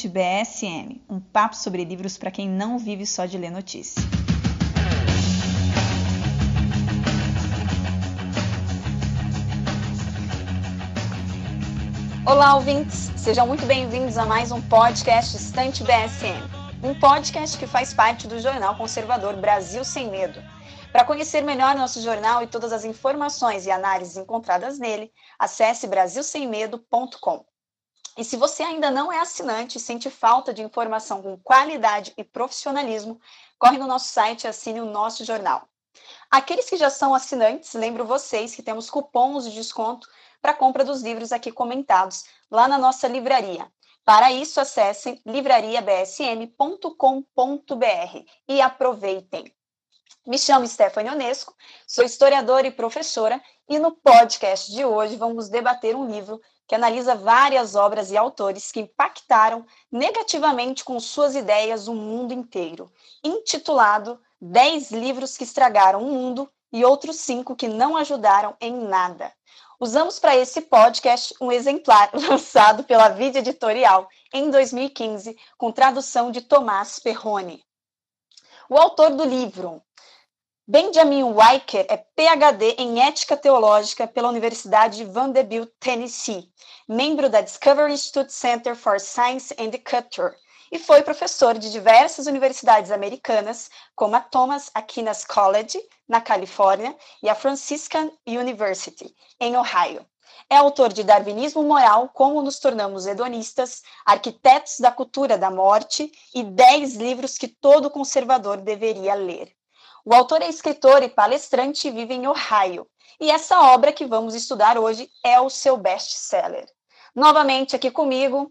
Estante BSM, um papo sobre livros para quem não vive só de ler notícia. Olá, ouvintes! Sejam muito bem-vindos a mais um podcast Estante BSM, um podcast que faz parte do jornal conservador Brasil Sem Medo. Para conhecer melhor nosso jornal e todas as informações e análises encontradas nele, acesse brasilsemmedo.com. E se você ainda não é assinante e sente falta de informação com qualidade e profissionalismo, corre no nosso site e assine o nosso jornal. Aqueles que já são assinantes, lembro vocês que temos cupons de desconto para compra dos livros aqui comentados lá na nossa livraria. Para isso, acessem livrariabsm.com.br e aproveitem. Me chamo Stephanie Onesco, sou historiadora e professora, e no podcast de hoje vamos debater um livro que analisa várias obras e autores que impactaram negativamente com suas ideias o mundo inteiro, intitulado 10 livros que estragaram o mundo e outros cinco que não ajudaram em nada. Usamos para esse podcast um exemplar lançado pela Vida Editorial em 2015, com tradução de Tomás Perrone. O autor do livro, Benjamin Weicker é PhD em Ética Teológica pela Universidade de Vanderbilt, Tennessee, membro da Discovery Institute Center for Science and Culture, e foi professor de diversas universidades americanas, como a Thomas Aquinas College, na Califórnia, e a Franciscan University, em Ohio. É autor de Darwinismo Moral, Como Nos Tornamos Hedonistas, Arquitetos da Cultura da Morte e dez livros que todo conservador deveria ler. O autor é escritor e palestrante e vive em Ohio. E essa obra que vamos estudar hoje é o seu best-seller. Novamente aqui comigo,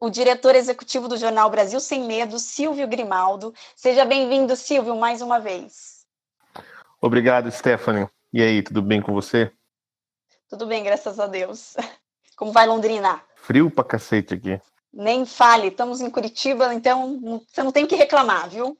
o diretor executivo do jornal Brasil Sem Medo, Silvio Grimaldo. Seja bem-vindo, Silvio, mais uma vez. Obrigado, Stephanie. E aí, tudo bem com você? Tudo bem, graças a Deus. Como vai Londrina? Frio pra cacete aqui. Nem fale, estamos em Curitiba, então você não tem que reclamar, viu?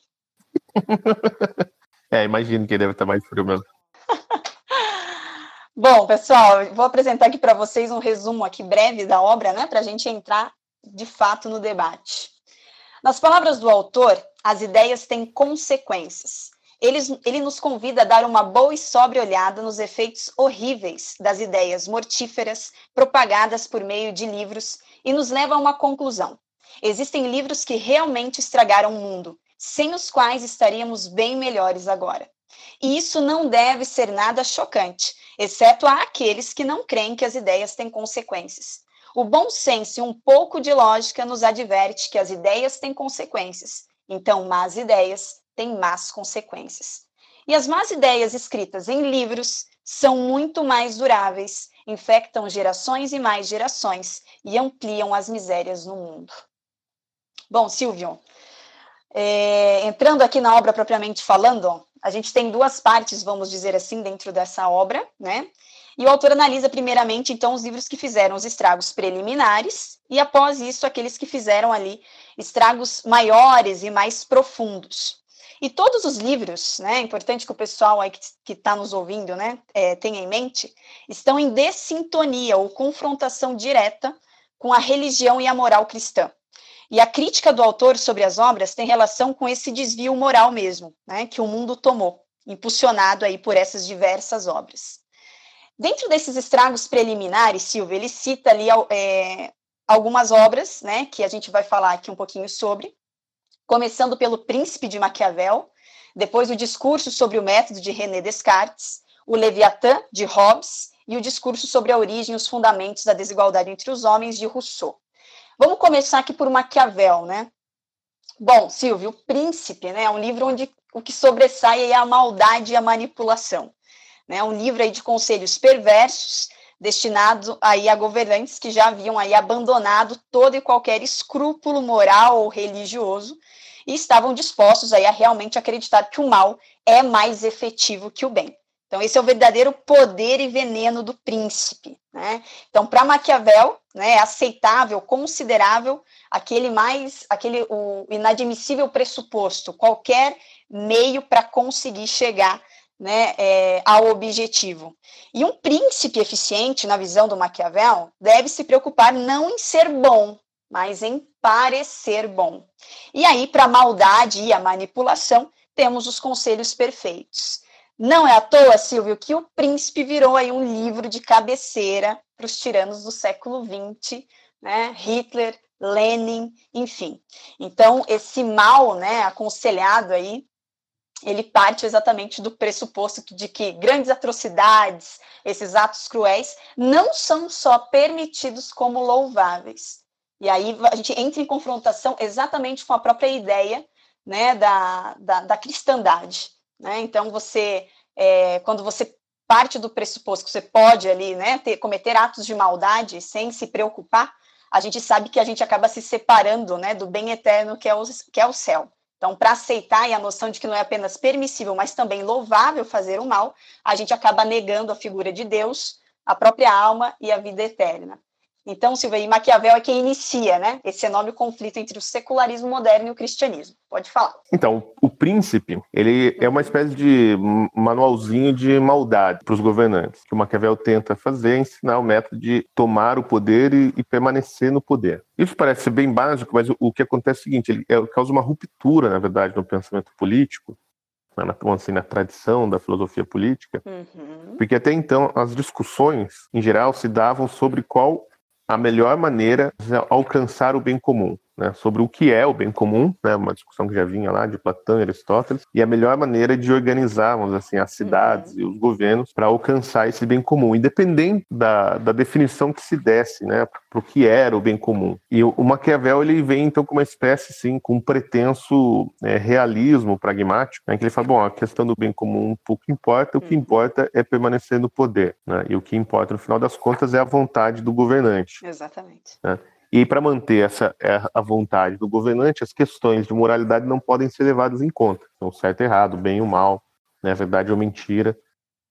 É, imagino que deve estar mais frio mesmo. Bom, pessoal, vou apresentar aqui para vocês um resumo aqui breve da obra, né, para a gente entrar de fato no debate. Nas palavras do autor, as ideias têm consequências. Ele, ele nos convida a dar uma boa e sóbria olhada nos efeitos horríveis das ideias mortíferas propagadas por meio de livros e nos leva a uma conclusão. Existem livros que realmente estragaram o mundo, sem os quais estaríamos bem melhores agora. E isso não deve ser nada chocante, exceto a aqueles que não creem que as ideias têm consequências. O bom senso e um pouco de lógica nos adverte que as ideias têm consequências, então más ideias têm más consequências. E as más ideias escritas em livros são muito mais duráveis, infectam gerações e mais gerações e ampliam as misérias no mundo. Bom, Silvio, é, entrando aqui na obra propriamente falando, a gente tem duas partes, vamos dizer assim, dentro dessa obra, né? E o autor analisa primeiramente, então, os livros que fizeram os estragos preliminares e, após isso, aqueles que fizeram ali estragos maiores e mais profundos. E todos os livros, né, é importante que o pessoal aí que está nos ouvindo, né, é, tenha em mente, estão em dessintonia ou confrontação direta com a religião e a moral cristã. E a crítica do autor sobre as obras tem relação com esse desvio moral mesmo, né, que o mundo tomou, impulsionado aí por essas diversas obras. Dentro desses estragos preliminares, Silvia, ele cita ali é, algumas obras, né, que a gente vai falar aqui um pouquinho sobre, começando pelo Príncipe de Maquiavel, depois o discurso sobre o método de René Descartes, o Leviatã de Hobbes e o discurso sobre a origem e os fundamentos da desigualdade entre os homens de Rousseau. Vamos começar aqui por Maquiavel, né? Bom, Silvio, O Príncipe, né, é um livro onde o que sobressai é a maldade e a manipulação. Né? Um livro aí de conselhos perversos, destinado aí a governantes que já haviam aí abandonado todo e qualquer escrúpulo moral ou religioso e estavam dispostos aí a realmente acreditar que o mal é mais efetivo que o bem. Então, esse é o verdadeiro poder e veneno do príncipe. Né? Então, para Maquiavel, né, é aceitável, considerável, aquele mais, aquele o inadmissível pressuposto, qualquer meio para conseguir chegar né, é, ao objetivo. E um príncipe eficiente, na visão do Maquiavel, deve se preocupar não em ser bom, mas em parecer bom. E aí, para a maldade e a manipulação, temos os conselhos perfeitos. Não é à toa, Silvio, que o Príncipe virou aí um livro de cabeceira para os tiranos do século XX, né? Hitler, Lenin, enfim. Então, esse mal, né, aconselhado aí, ele parte exatamente do pressuposto de que grandes atrocidades, esses atos cruéis, não são só permitidos como louváveis. E aí a gente entra em confrontação exatamente com a própria ideia né, da, da, da cristandade. Né? Então, você, é, quando você parte do pressuposto que você pode ali né, ter, cometer atos de maldade sem se preocupar, a gente sabe que a gente acaba se separando né, do bem eterno que é o, que é o céu. Então, para aceitar e a noção de que não é apenas permissível, mas também louvável fazer o mal, a gente acaba negando a figura de Deus, a própria alma e a vida eterna. Então, Silvia, e Maquiavel é quem inicia, né, esse enorme conflito entre o secularismo moderno e o cristianismo. Pode falar. Então, o príncipe, ele é uma espécie de manualzinho de maldade para os governantes, que o Maquiavel tenta fazer, ensinar o método de tomar o poder e, e permanecer no poder. Isso parece bem básico, mas o, o que acontece é o seguinte, ele é, causa uma ruptura, na verdade, no pensamento político, né, na, assim, na tradição da filosofia política, uhum. porque até então as discussões, em geral, se davam sobre qual a melhor maneira de alcançar o bem comum né, sobre o que é o bem comum, né, uma discussão que já vinha lá de Platão e Aristóteles, e a melhor maneira de organizarmos assim as cidades uhum. e os governos para alcançar esse bem comum, independente da, da definição que se desse, né, para o que era o bem comum. E o, o, Maquiavel ele vem então com uma espécie sim, com um pretenso é, realismo pragmático, né, que ele fala, bom, a questão do bem comum pouco importa, o que uhum. importa é permanecer no poder, né, e o que importa no final das contas é a vontade do governante. Exatamente. Né? E para manter essa é, a vontade do governante, as questões de moralidade não podem ser levadas em conta. Então, certo e errado, bem ou mal, né, verdade ou mentira,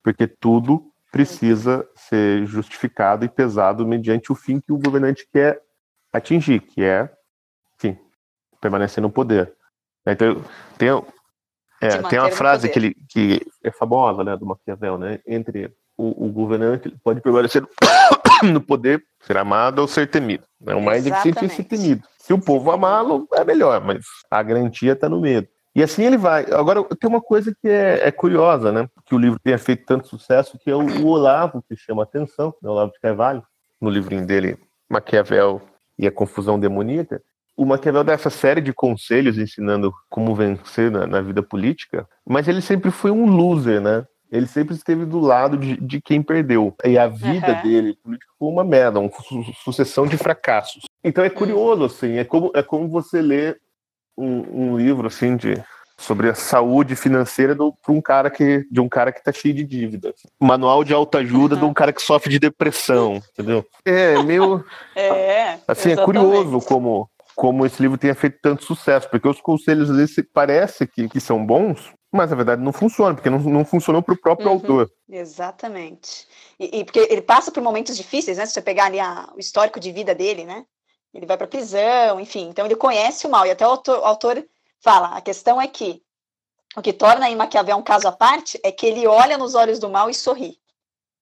porque tudo precisa ser justificado e pesado mediante o fim que o governante quer atingir, que é, enfim, permanecer no poder. Então, tem, é, tem uma frase que, ele, que é famosa, né, do Maquiavel, né, entre o, o governante pode permanecer no poder, ser amado ou ser temido. É o mais difícil ser temido. Se o povo amá-lo, é melhor, mas a garantia está no medo. E assim ele vai. Agora, tem uma coisa que é, é, curiosa, né? Que o livro tenha feito tanto sucesso, que é o, o Olavo que chama a atenção, né? o Olavo de Carvalho, no livrinho dele, Maquiavel e a Confusão Demoníaca. O Maquiavel dá essa série de conselhos ensinando como vencer na, na vida política, mas ele sempre foi um loser, né? Ele sempre esteve do lado de, de quem perdeu. E a vida uhum. dele política foi uma merda, uma su sucessão de fracassos. Então é curioso, assim, é como, é como você lê um, um livro assim de sobre a saúde financeira do, um cara que, de um cara que tá cheio de dívidas. Manual de autoajuda uhum. de um cara que sofre de depressão, entendeu? É meio. É. Assim, exatamente. é curioso como, como esse livro tenha feito tanto sucesso, porque os conselhos às vezes parece que, que são bons, mas na verdade não funciona, porque não, não funcionou para o próprio uhum, autor. Exatamente. E, e, porque ele passa por momentos difíceis, né? Se você pegar ali a, o histórico de vida dele, né? Ele vai para prisão, enfim. Então ele conhece o mal. E até o autor, o autor fala: a questão é que o que torna aí Maquiavel um caso à parte é que ele olha nos olhos do mal e sorri.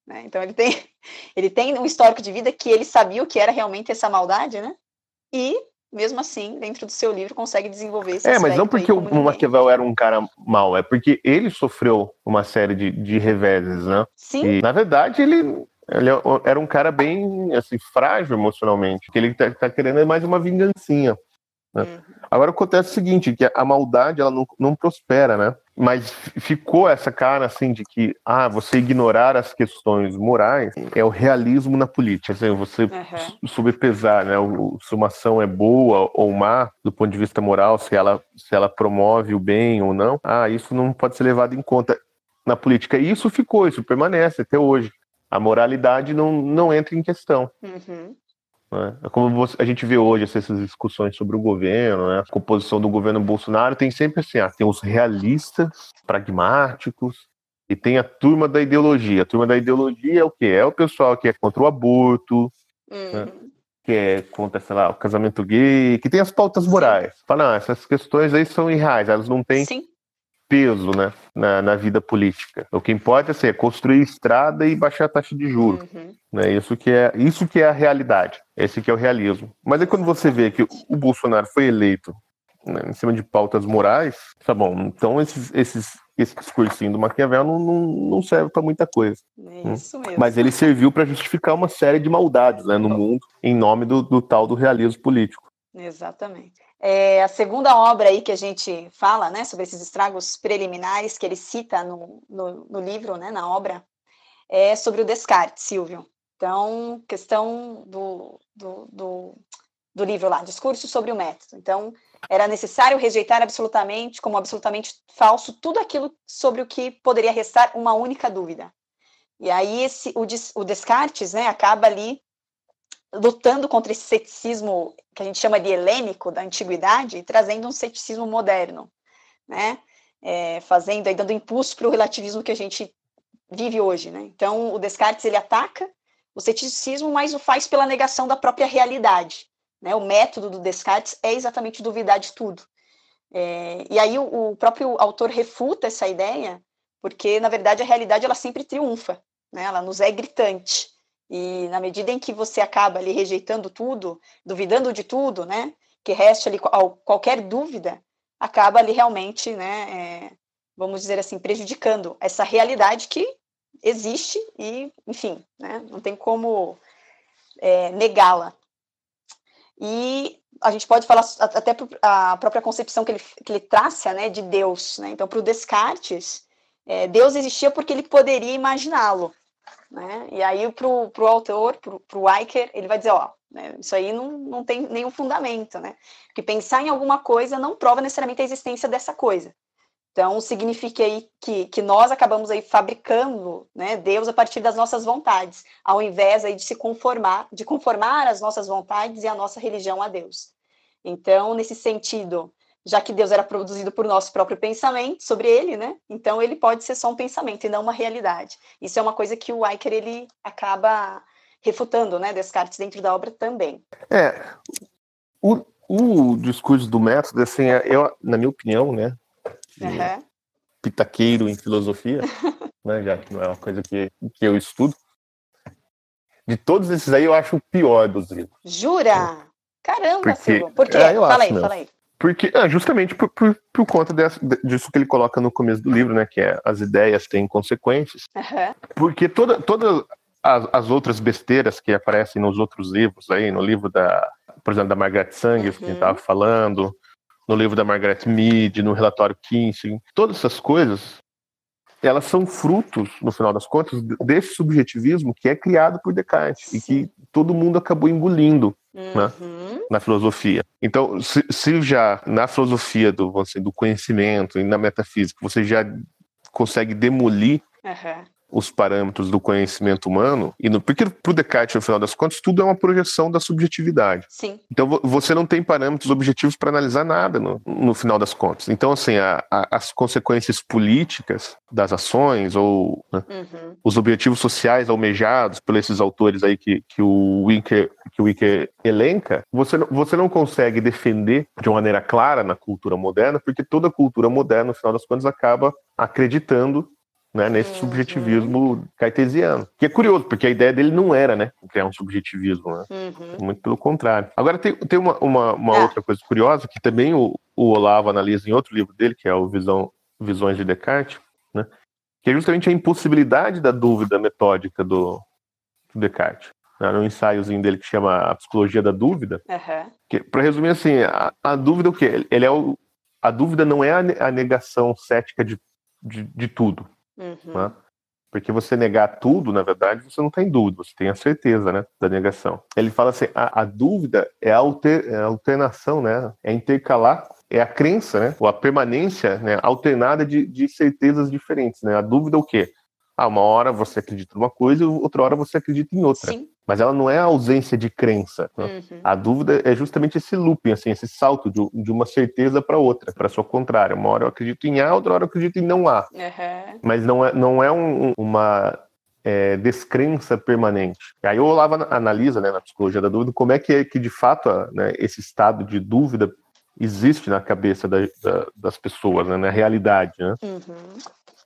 Né? Então ele tem, ele tem um histórico de vida que ele sabia o que era realmente essa maldade, né? E mesmo assim, dentro do seu livro, consegue desenvolver esse É, mas não porque o Maquiavel era um cara mau, é porque ele sofreu uma série de, de reveses, né? Sim. E, na verdade, ele, ele era um cara bem, assim, frágil emocionalmente, que ele tá, tá querendo é mais uma vingancinha. Né? Uhum. Agora acontece o seguinte, que a maldade ela não, não prospera, né? Mas ficou essa cara assim de que ah, você ignorar as questões morais é o realismo na política. Assim, você uhum. sobrepesar, né? O, se uma ação é boa ou má do ponto de vista moral, se ela, se ela promove o bem ou não, ah, isso não pode ser levado em conta na política. E isso ficou, isso permanece até hoje. A moralidade não, não entra em questão. Uhum. Né? É como a gente vê hoje essas discussões sobre o governo, né? a composição do governo Bolsonaro tem sempre assim, ah, tem os realistas, pragmáticos, e tem a turma da ideologia. A turma da ideologia é o quê? É o pessoal que é contra o aborto, né? uhum. né? que é contra, sei lá, o casamento gay, que tem as pautas morais. Fala, não, essas questões aí são irreais, elas não têm Sim. Peso né, na, na vida política. O que importa assim, é construir estrada e baixar a taxa de juros. Uhum. Né? Isso, que é, isso que é a realidade, esse que é o realismo. Mas aí quando você vê que o Bolsonaro foi eleito né, em cima de pautas morais, tá bom, então esses, esses, esse discursinho do Maquiavel não, não, não serve para muita coisa. É isso mesmo. Mas ele serviu para justificar uma série de maldades né, no mundo em nome do, do tal do realismo político. Exatamente. É, a segunda obra aí que a gente fala, né, sobre esses estragos preliminares que ele cita no, no, no livro, né, na obra, é sobre o Descartes, Silvio. Então, questão do, do, do, do livro lá, Discurso sobre o Método. Então, era necessário rejeitar absolutamente, como absolutamente falso, tudo aquilo sobre o que poderia restar uma única dúvida. E aí esse, o, o Descartes né, acaba ali lutando contra esse ceticismo que a gente chama de helênico da antiguidade e trazendo um ceticismo moderno, né? É, fazendo aí dando impulso para o relativismo que a gente vive hoje, né? Então o Descartes ele ataca o ceticismo, mas o faz pela negação da própria realidade, né? O método do Descartes é exatamente duvidar de tudo. É, e aí o, o próprio autor refuta essa ideia, porque na verdade a realidade ela sempre triunfa, né? Ela nos é gritante. E na medida em que você acaba ali rejeitando tudo, duvidando de tudo, né, que reste ali qualquer dúvida, acaba ali realmente, né, é, vamos dizer assim, prejudicando essa realidade que existe e, enfim, né, não tem como é, negá-la. E a gente pode falar até a própria concepção que ele, que ele traça, né, de Deus, né, então para o Descartes, é, Deus existia porque ele poderia imaginá-lo, né? E aí, para o autor, para o Eicher, ele vai dizer: ó, né, isso aí não, não tem nenhum fundamento, né? Porque pensar em alguma coisa não prova necessariamente a existência dessa coisa. Então, significa aí que, que nós acabamos aí fabricando né, Deus a partir das nossas vontades, ao invés aí de se conformar, de conformar as nossas vontades e a nossa religião a Deus. Então, nesse sentido, já que Deus era produzido por nosso próprio pensamento sobre ele, né? Então ele pode ser só um pensamento e não uma realidade. Isso é uma coisa que o Eicher ele acaba refutando, né, Descartes dentro da obra também. É, o, o discurso do método, assim, é, eu, na minha opinião, né, uhum. pitaqueiro em filosofia, né, já que não é uma coisa que, que eu estudo, de todos esses aí eu acho o pior dos livros. Jura? Caramba, Porque, Silvio. Por quê? É, fala aí, fala aí. Porque, ah, justamente por, por, por conta dessa, disso que ele coloca no começo do livro, né? Que é as ideias têm consequências. Uhum. Porque toda, todas as, as, outras besteiras que aparecem nos outros livros aí, no livro da, por exemplo, da Margaret Sanger, uhum. que a gente estava uhum. falando, no livro da Margaret Mead, no relatório Kinsey, todas essas coisas, elas são frutos, no final das contas, desse subjetivismo que é criado por Descartes Sim. e que todo mundo acabou engolindo. Né? Uhum. Né? na filosofia. Então, se, se já na filosofia do, assim, do conhecimento e na metafísica você já consegue demolir uhum os parâmetros do conhecimento humano, e no, porque para o Descartes, no final das contas, tudo é uma projeção da subjetividade. Sim. Então você não tem parâmetros objetivos para analisar nada no, no, final das contas. Então, assim, a, a, as consequências políticas das ações ou né, uhum. os objetivos sociais almejados por esses autores aí que, que o Winker que o Winker elenca, você, você não consegue defender de uma maneira clara na cultura moderna, porque toda cultura moderna, no final das contas, acaba acreditando né, nesse uhum. subjetivismo cartesiano. Que é curioso, porque a ideia dele não era, né, criar um subjetivismo, né? Uhum. Muito pelo contrário. Agora tem, tem uma, uma, uma ah. outra coisa curiosa que também o, o, Olavo analisa em outro livro dele, que é o Visão, Visões de Descartes, né, que é justamente a impossibilidade da dúvida metódica do, do Descartes. Né, no ensaiozinho dele que chama A Psicologia da Dúvida. Uhum. Para resumir assim, a, a, dúvida é o quê? Ele é o, a dúvida não é a, a negação cética de, de, de tudo. Uhum. Né? Porque você negar tudo, na verdade, você não tem dúvida, você tem a certeza né, da negação. Ele fala assim: a, a dúvida é a, alter, é a alternação, né? É intercalar, é a crença, né? Ou a permanência né, alternada de, de certezas diferentes. Né? A dúvida é o quê? Ah, uma hora você acredita numa coisa, outra hora você acredita em outra. Sim. Mas ela não é a ausência de crença. Né? Uhum. A dúvida é justamente esse looping, assim, esse salto de, de uma certeza para outra, para sua contrária. Uma hora eu acredito em A, outra hora eu acredito em não A. Uhum. Mas não é, não é um, uma é, descrença permanente. Aí o Olavo analisa, né, na psicologia da dúvida, como é que, é, que de fato né, esse estado de dúvida existe na cabeça da, da, das pessoas, né, na realidade. Né? Uhum.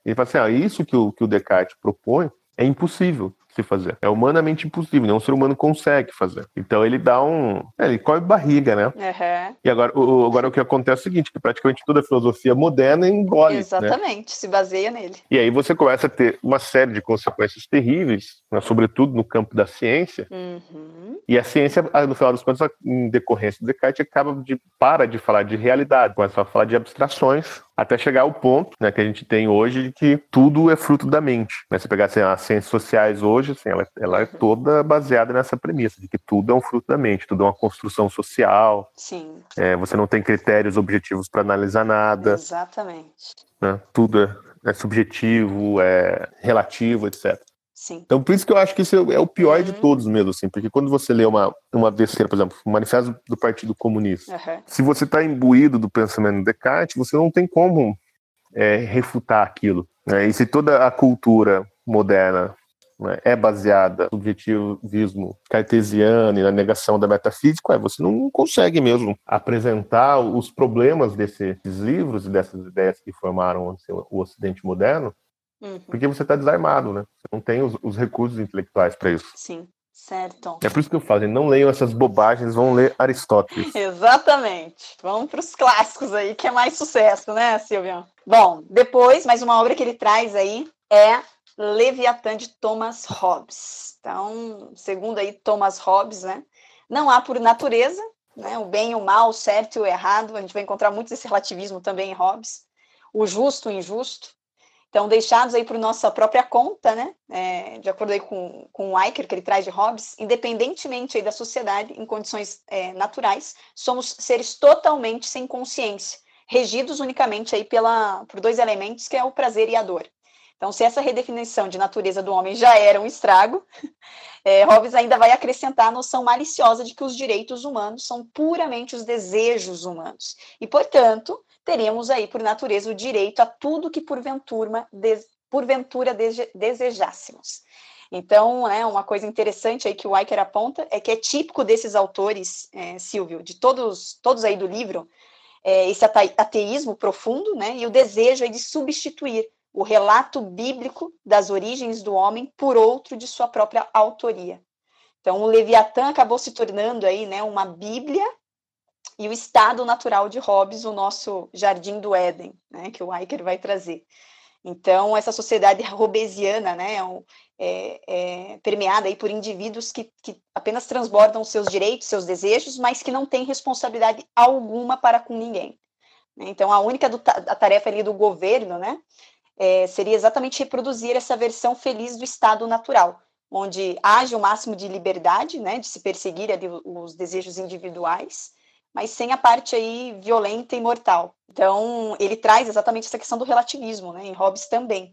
Ele fala assim: ah, isso que o, que o Descartes propõe é impossível. Se fazer. É humanamente impossível, nenhum ser humano consegue fazer. Então ele dá um. É, ele come barriga, né? Uhum. E agora o, agora o que acontece é o seguinte: que praticamente toda a filosofia moderna engole. Né? Exatamente, né? se baseia nele. E aí você começa a ter uma série de consequências terríveis, né, sobretudo no campo da ciência. Uhum. E a ciência, no final das contas, em decorrência do Descartes, acaba de para de falar de realidade, começa a falar de abstrações até chegar ao ponto né, que a gente tem hoje de que tudo é fruto da mente. Né? Se pegar assim, as ciências sociais hoje, assim, ela, ela, é toda baseada nessa premissa de que tudo é um fruto da mente, tudo é uma construção social. Sim. É, você não tem critérios objetivos para analisar nada. Exatamente. Né? Tudo é, é subjetivo, é relativo, etc. Sim. Então, por isso que eu acho que isso é o pior uhum. de todos mesmo, assim, porque quando você lê uma, uma besteira, por exemplo, o Manifesto do Partido Comunista, uhum. se você está imbuído do pensamento de Descartes, você não tem como é, refutar aquilo. Né? E se toda a cultura moderna né, é baseada no subjetivismo cartesiano e na negação da metafísica, é, você não consegue mesmo apresentar os problemas desses livros e dessas ideias que formaram o Ocidente moderno Uhum. Porque você está desarmado, né? Você não tem os, os recursos intelectuais para isso. Sim, certo. É por isso que eu falo, não leiam essas bobagens, vão ler Aristóteles. Exatamente. Vamos para os clássicos aí, que é mais sucesso, né, Silvio? Bom, depois, mais uma obra que ele traz aí é Leviatã de Thomas Hobbes. Então, segundo aí Thomas Hobbes, né? Não há por natureza, né? O bem o mal, o certo e o errado. A gente vai encontrar muito esse relativismo também em Hobbes. O justo e o injusto. Então, deixados aí por nossa própria conta, né, é, de acordo aí com, com o Eicher, que ele traz de Hobbes, independentemente aí da sociedade, em condições é, naturais, somos seres totalmente sem consciência, regidos unicamente aí pela, por dois elementos, que é o prazer e a dor. Então, se essa redefinição de natureza do homem já era um estrago, é, Hobbes ainda vai acrescentar a noção maliciosa de que os direitos humanos são puramente os desejos humanos. E, portanto, teríamos aí, por natureza, o direito a tudo que porventura, des, porventura desejássemos. Então, né, uma coisa interessante aí que o Eicher aponta é que é típico desses autores, é, Silvio, de todos, todos aí do livro, é, esse ateísmo profundo, né, e o desejo de substituir o relato bíblico das origens do homem por outro de sua própria autoria. Então, o Leviatã acabou se tornando aí, né, uma Bíblia e o estado natural de Hobbes, o nosso jardim do Éden, né, que o Eicher vai trazer. Então, essa sociedade hobbesiana, né, é, é, permeada aí por indivíduos que, que apenas transbordam seus direitos, seus desejos, mas que não têm responsabilidade alguma para com ninguém. Então, a única do, a tarefa ali do governo, né, é, seria exatamente reproduzir essa versão feliz do estado natural, onde haja o máximo de liberdade, né, de se perseguir ali os desejos individuais, mas sem a parte aí violenta e mortal. Então, ele traz exatamente essa questão do relativismo, né, em Hobbes também,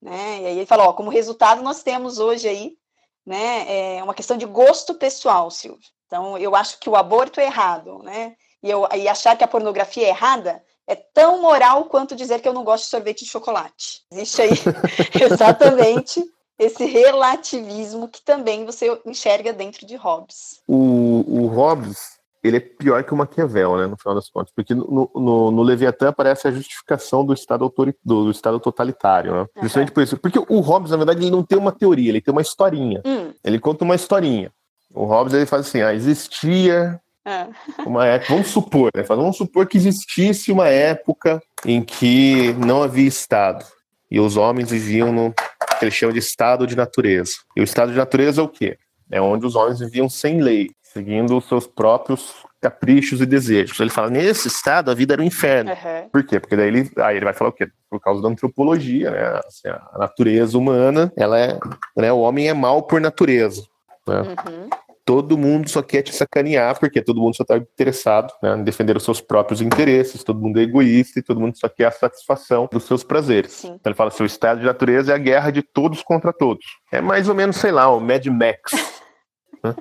né, e aí ele fala, ó, como resultado nós temos hoje aí, né, é uma questão de gosto pessoal, Silvio. Então, eu acho que o aborto é errado, né, e, eu, e achar que a pornografia é errada é tão moral quanto dizer que eu não gosto de sorvete de chocolate. Existe aí exatamente esse relativismo que também você enxerga dentro de Hobbes. O, o Hobbes ele é pior que o Maquiavel, né, no final das contas, porque no, no, no Leviatã aparece a justificação do Estado, autori, do, do Estado totalitário, né? Uhum. Justamente por isso. Porque o Hobbes, na verdade, ele não tem uma teoria, ele tem uma historinha. Hum. Ele conta uma historinha. O Hobbes, ele faz assim, ah, existia é. uma época, vamos supor, né, vamos supor que existisse uma época em que não havia Estado, e os homens viviam no que eles chamam de Estado de natureza. E o Estado de natureza é o quê? É onde os homens viviam sem lei, seguindo os seus próprios caprichos e desejos. Ele fala, nesse estado a vida era um inferno. Uhum. Por quê? Porque daí ele, aí ele vai falar o quê? Por causa da antropologia, né? Assim, a natureza humana, ela é, né? o homem é mal por natureza. Né? Uhum. Todo mundo só quer te sacanear, porque todo mundo só está interessado né, em defender os seus próprios interesses, todo mundo é egoísta e todo mundo só quer a satisfação dos seus prazeres. Sim. Então ele fala, seu estado de natureza é a guerra de todos contra todos. É mais ou menos, sei lá, o Mad Max. né?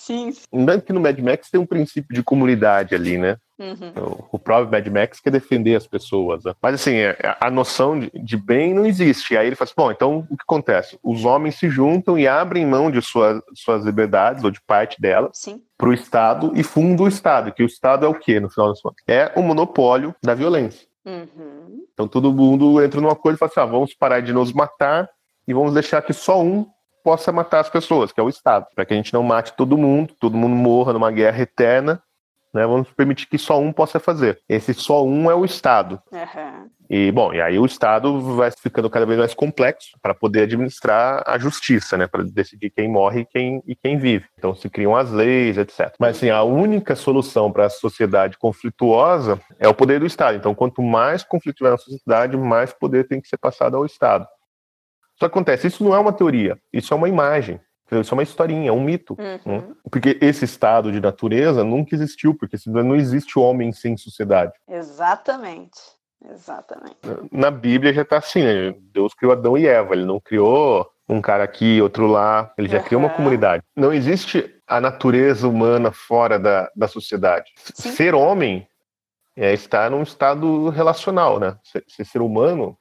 Sim. Lembrando que no Mad Max tem um princípio de comunidade ali, né? Uhum. O, próprio Mad Max quer defender as pessoas. Né? Mas assim, é, a noção de, de, bem não existe. E aí ele fala assim, bom, então o que acontece? Os homens se juntam e abrem mão de sua, suas liberdades, ou de parte delas, para o Estado e fundam o Estado. Que o Estado é o quê, no final das contas? É o monopólio da violência. Uhum. Então todo mundo entra num acordo e fala assim, ah, vamos parar de nos matar e vamos deixar que só um possa matar as pessoas, que é o Estado, para que a gente não mate todo mundo, todo mundo morra numa guerra eterna, né? Vamos permitir que só um possa fazer. Esse só um é o Estado. Uhum. E, bom, e aí o Estado vai ficando cada vez mais complexo para poder administrar a justiça, né? Para decidir quem morre e quem, e quem vive. Então se criam as leis, etc. Mas, assim, a única solução para a sociedade conflituosa é o poder do Estado. Então, quanto mais conflito tiver na sociedade, mais poder tem que ser passado ao Estado. Que acontece, isso não é uma teoria, isso é uma imagem. Isso é uma historinha, é um mito. Uhum. Né? Porque esse estado de natureza nunca existiu, porque não existe homem sem sociedade. Exatamente. Exatamente. Na Bíblia já está assim, né? Deus criou Adão e Eva, ele não criou um cara aqui, outro lá, ele já uhum. criou uma comunidade. Não existe a natureza humana fora da, da sociedade. Sim. Ser homem é estar num estado relacional, né? Ser, ser humano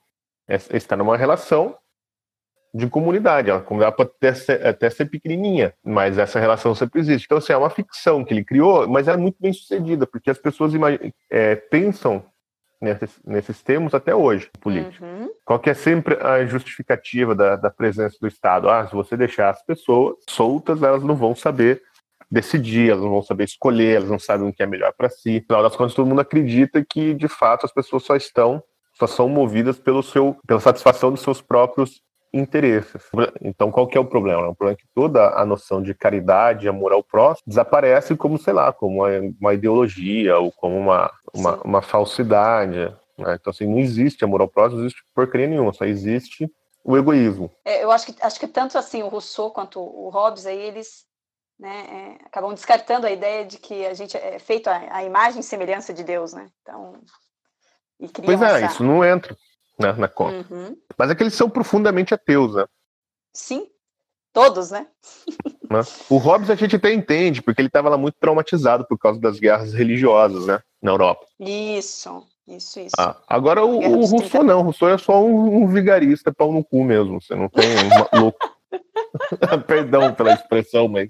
é estar numa relação de comunidade. A comunidade pode até ser, até ser pequenininha, mas essa relação sempre existe. Então, assim, é uma ficção que ele criou, mas é muito bem sucedida, porque as pessoas é, pensam nesses, nesses termos até hoje, político. Uhum. Qual que é sempre a justificativa da, da presença do Estado? Ah, se você deixar as pessoas soltas, elas não vão saber decidir, elas não vão saber escolher, elas não sabem o que é melhor para si. Afinal das contas, todo mundo acredita que, de fato, as pessoas só estão, só são movidas pelo seu, pela satisfação dos seus próprios interesses. Então, qual que é o problema? O problema é que toda a noção de caridade, amor ao próximo, desaparece como, sei lá, como uma, ideologia ou como uma, uma, uma falsidade. Né? Então, assim, não existe amor ao próximo, não existe porcaria nenhuma, só existe o egoísmo. É, eu acho que, acho que tanto assim o Rousseau quanto o Hobbes, aí eles né, é, acabam descartando a ideia de que a gente é feito a, a imagem e semelhança de Deus, né? Então, pois é, essa... isso não entra né, na conta. Uhum. Mas é que eles são profundamente ateus, né? Sim, todos, né? né? O Hobbes a gente até entende, porque ele estava lá muito traumatizado por causa das guerras religiosas, né, na Europa. Isso, isso, isso. Ah, agora o, o Rousseau não, o Rousseau é só um, um, vigarista pau no cu mesmo, você não tem um louco. Perdão pela expressão, mas...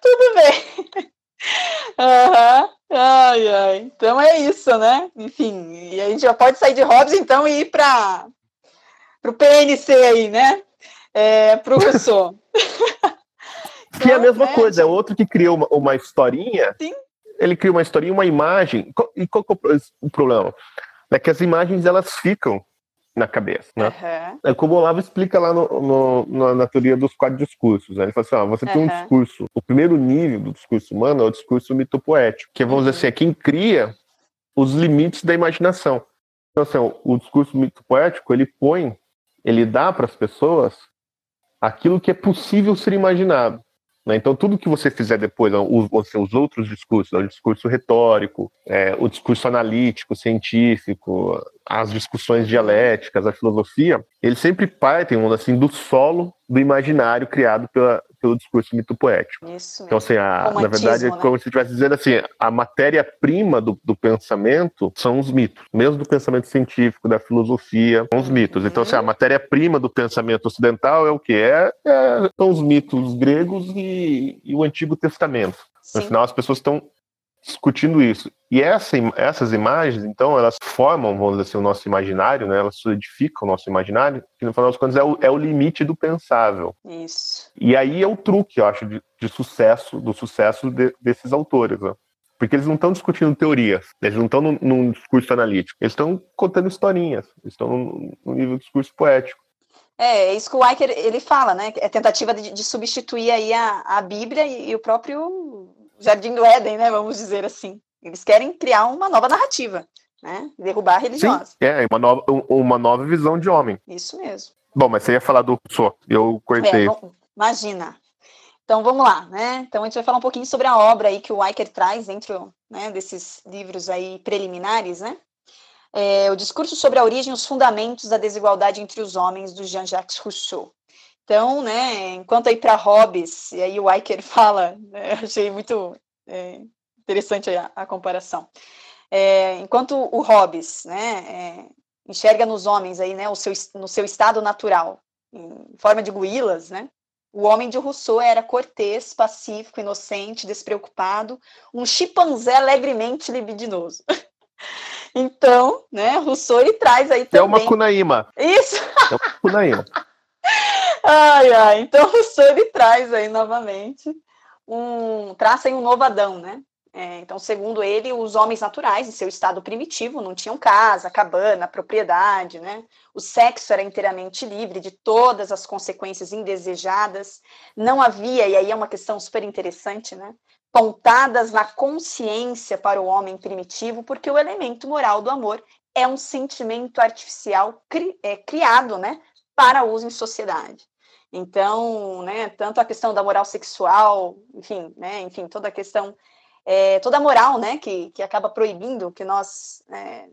Tudo bem. Aham. Uhum. Ai, ai. Então é isso, né? Enfim, e a gente já pode sair de Hobbes, então, e ir para o PNC aí, né? É, para o Rousseau. que é a mesma né, coisa, é outro que criou uma, uma historinha. Sim. Ele cria uma historinha, uma imagem. E qual é o problema? É que as imagens elas ficam na cabeça, né? Uhum. É como o Olavo explica lá no, no, na teoria dos quatro discursos. Né? Ele fala assim, ó, você uhum. tem um discurso, o primeiro nível do discurso humano é o discurso mitopoético, que vamos uhum. dizer assim, é quem cria os limites da imaginação. Então, assim, o discurso mitopoético, ele põe, ele dá para as pessoas aquilo que é possível ser imaginado. Né? Então, tudo que você fizer depois, os, os outros discursos, o discurso retórico, é, o discurso analítico, científico, as discussões dialéticas, a filosofia, eles sempre partem assim, do solo do imaginário criado pela, pelo discurso mito poético. Isso então, assim, a, na verdade, é né? como se estivesse dizendo assim, a matéria-prima do, do, pensamento são os mitos, mesmo do pensamento científico, da filosofia, são os mitos. Então, assim, a uhum. matéria-prima do pensamento ocidental é o que? É, é, são os mitos gregos e, e o Antigo Testamento. Sim. No final, as pessoas estão discutindo isso. E essa, essas imagens, então, elas formam, vamos dizer assim, o nosso imaginário, né? elas solidificam o nosso imaginário, que no final das contas é o, é o limite do pensável. Isso. E aí é o truque, eu acho, de, de sucesso, do sucesso de, desses autores. Né? Porque eles não estão discutindo teorias, eles não estão num, num, discurso analítico, eles estão contando historinhas, eles estão no, nível do discurso poético. É, é isso que o Weicker ele fala, né? É tentativa de, de substituir aí a, a Bíblia e, e o próprio Jardim do Éden, né? Vamos dizer assim. Eles querem criar uma nova narrativa, né? Derrubar a religiosa. Sim, é, uma nova, uma nova visão de homem. Isso mesmo. Bom, mas você ia falar do Rousseau, eu cortei. É, imagina. Então vamos lá, né? Então a gente vai falar um pouquinho sobre a obra aí que o Weicker traz dentro né, desses livros aí preliminares, né? É, o discurso sobre a origem e os fundamentos da desigualdade entre os homens do Jean-Jacques Rousseau. Então, né, enquanto aí para Hobbes, e aí o Eicher fala, né, achei muito é, interessante a, a comparação. É, enquanto o Hobbes, né, é, enxerga nos homens aí, né, o seu, no seu estado natural, em forma de guilas, né, o homem de Rousseau era cortês, pacífico, inocente, despreocupado, um chimpanzé levemente libidinoso. então, né, Rousseau ele traz aí também... É uma cunaíma. Isso! É uma cunaíma. ai, ai. Então, o ele traz aí novamente um. traça aí um novo Adão, né? É, então, segundo ele, os homens naturais, em seu estado primitivo, não tinham casa, cabana, propriedade, né? O sexo era inteiramente livre de todas as consequências indesejadas. Não havia, e aí é uma questão super interessante, né? Pontadas na consciência para o homem primitivo, porque o elemento moral do amor é um sentimento artificial cri, é, criado, né? Para uso em sociedade. Então, né, tanto a questão da moral sexual, enfim, né, enfim, toda a questão é, toda a moral, né, que, que acaba proibindo que nós, é,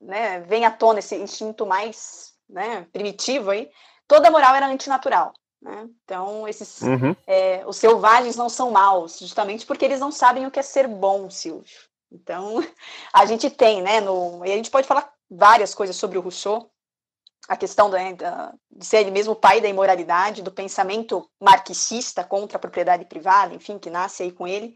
né, venha à tona esse instinto mais, né, primitivo aí, toda a moral era antinatural, né? Então, esses, uhum. é, os selvagens não são maus, justamente porque eles não sabem o que é ser bom, Silvio. Então, a gente tem, né, no, e a gente pode falar várias coisas sobre o Rousseau, a questão né, de ser ele mesmo o pai da imoralidade, do pensamento marxista contra a propriedade privada, enfim, que nasce aí com ele,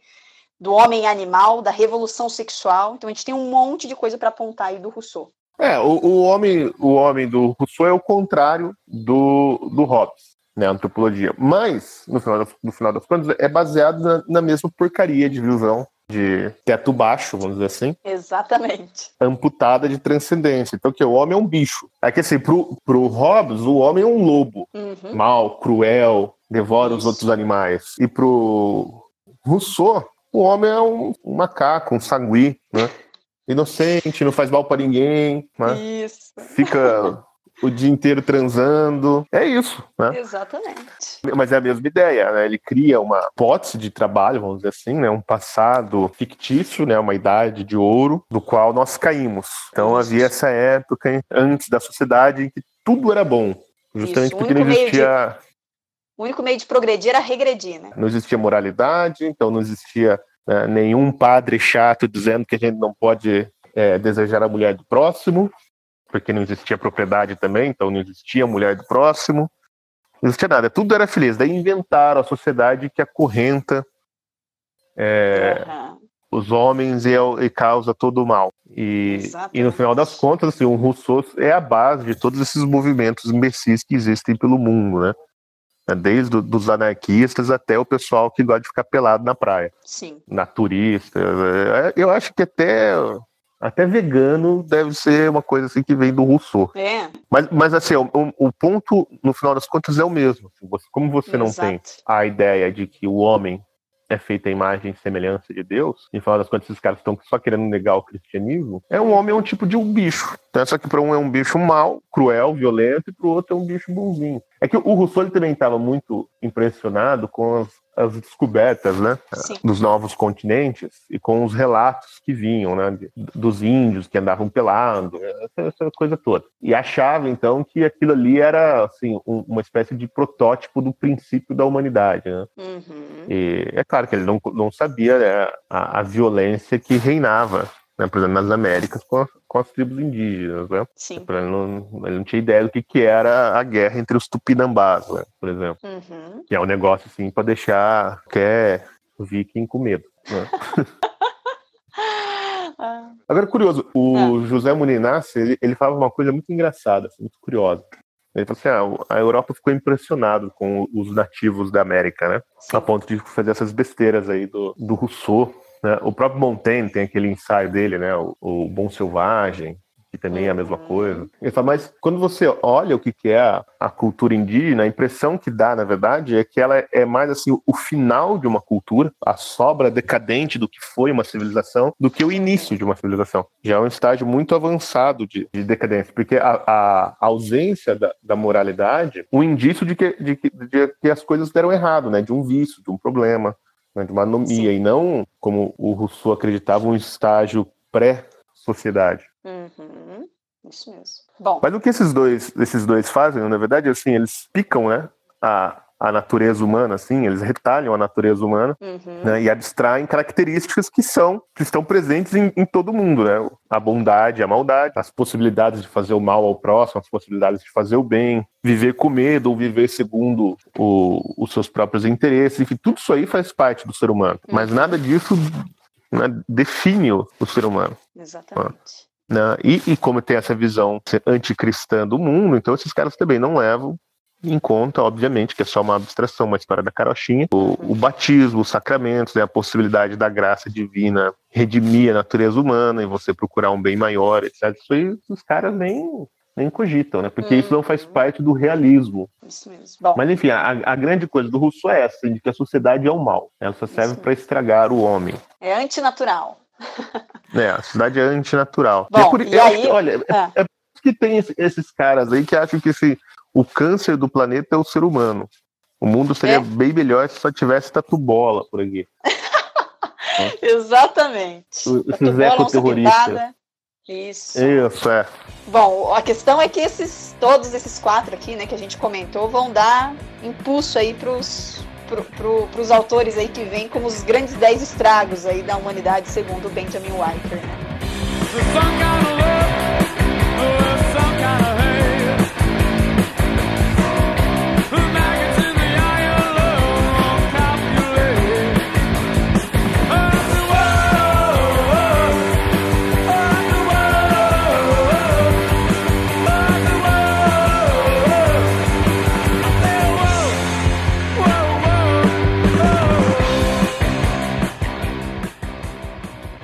do homem animal, da revolução sexual. Então a gente tem um monte de coisa para apontar aí do Rousseau. É, o, o, homem, o homem do Rousseau é o contrário do, do Hobbes, né, a antropologia. Mas, no final, das, no final das contas, é baseado na, na mesma porcaria de visão de teto baixo, vamos dizer assim. Exatamente. Amputada de transcendência. Então, que o homem é um bicho. É que assim, pro, pro Hobbes, o homem é um lobo. Uhum. Mal, cruel, devora Isso. os outros animais. E pro Rousseau, o homem é um, um macaco, um sagui, né? Inocente, não faz mal para ninguém, né? Isso. Fica o dia inteiro transando. É isso, né? Exatamente. Mas é a mesma ideia, né? Ele cria uma hipótese de trabalho, vamos dizer assim, né? Um passado fictício, né? Uma idade de ouro, do qual nós caímos. Então havia essa época antes da sociedade em que tudo era bom. Justamente isso, porque não existia o único meio de progredir era regredir, né? Não existia moralidade, então não existia né, nenhum padre chato dizendo que a gente não pode é, desejar a mulher do próximo, porque não existia propriedade também, então não existia mulher do próximo. Não existia nada, tudo era feliz. Daí inventaram a sociedade que acorrenta é, uhum. os homens e, e, causa todo o mal. E, e, no final das contas, assim, o Rousseau é a base de todos esses movimentos imbecis que existem pelo mundo, né? Né, desde os anarquistas até o pessoal que gosta de ficar pelado na praia. Sim. Naturista. É, eu acho que até até vegano deve ser uma coisa assim que vem do Rousseau. É. Mas, mas assim, o, o ponto, no final das contas, é o mesmo. Assim, como você não Exato. tem a ideia de que o homem é feita a imagem e semelhança de Deus, e final das contas esses caras estão só querendo negar o cristianismo, é um homem é um tipo de um bicho. Então, só que para um é um bicho mau, cruel, violento, e para o outro é um bicho bonzinho. É que o Rousseau ele também estava muito impressionado com as as descobertas, né, Sim. dos novos continentes e com os relatos que vinham, né, dos índios que andavam pelando, essa, essa, coisa toda. E achava então que aquilo ali era assim um, uma espécie de protótipo do princípio da humanidade, né? Uhum. E é claro que ele não, não sabia né, a, a violência que reinava né, por exemplo, nas Américas com, com as tribos indígenas, né? Sim. Ele não, ele não tinha ideia do que, que era a guerra entre os tupinambás, né, por exemplo. Uhum. Que é um negócio, assim, para deixar qualquer viking com medo, né? Agora, curioso, o ah. José Muninassi, ele, ele falava uma coisa muito engraçada, assim, muito curiosa. Ele falou assim, ah, a Europa ficou impressionada com os nativos da América, né? Sim. A ponto de fazer essas besteiras aí do, do Rousseau, né? O próprio Montaigne tem aquele ensaio dele, né? O, o Bom Selvagem, que também é a mesma coisa. Ele fala, mas quando você olha o que, que é a, a, cultura indígena, a impressão que dá, na verdade, é que ela é mais assim o final de uma cultura, a sobra decadente do que foi uma civilização, do que o início de uma civilização. Já é um estágio muito avançado de, de decadência, porque a, a ausência da, da, moralidade, um indício de que, de, de que as coisas deram errado, né? De um vício, de um problema de uma anomia, Sim. e não, como o Rousseau acreditava, um estágio pré-sociedade. Uhum. Isso mesmo. Bom. Mas o que esses dois, esses dois fazem, na verdade, assim, eles picam, né, a, a natureza humana, assim, eles retalham a natureza humana uhum. né, e abstraem características que são que estão presentes em, em, todo mundo, né? A bondade, a maldade, as possibilidades de fazer o mal ao próximo, as possibilidades de fazer o bem, viver com medo ou viver segundo o, os seus próprios interesses, enfim, tudo isso aí faz parte do ser humano. Uhum. Mas nada disso né, define o, o, ser humano. Exatamente. Né? E, e como tem essa visão anticristã do mundo, então esses caras também não levam em conta, obviamente, que é só uma abstração, uma história da carochinha, o, o batismo, os sacramentos, né, a possibilidade da graça divina redimir a natureza humana e você procurar um bem maior, etc. Isso aí os caras nem, nem cogitam, né? Porque isso não faz Uhum. parte do realismo. Isso mesmo. Bom, Mas enfim, a, a grande coisa do Rousseau é essa, de que a sociedade é o mal. Ela só serve para estragar o homem. é antinatural. né? a sociedade é antinatural. Bom, é por, e aí- que, olha, é, Ah. é por isso que tem esse- esses caras aí que acham que esse, o câncer do planeta é o ser humano. O mundo seria É. bem melhor se só tivesse tatu bola por aqui. Exatamente. O- esses ecoterroristas. Isso. Isso, é. Bom, a questão é que esses, todos esses quatro aqui, né, que a gente comentou, vão dar impulso aí pros, pro, pro, pros autores aí que vêm como os grandes dez estragos aí da humanidade, segundo Benjamin Wiker. Né?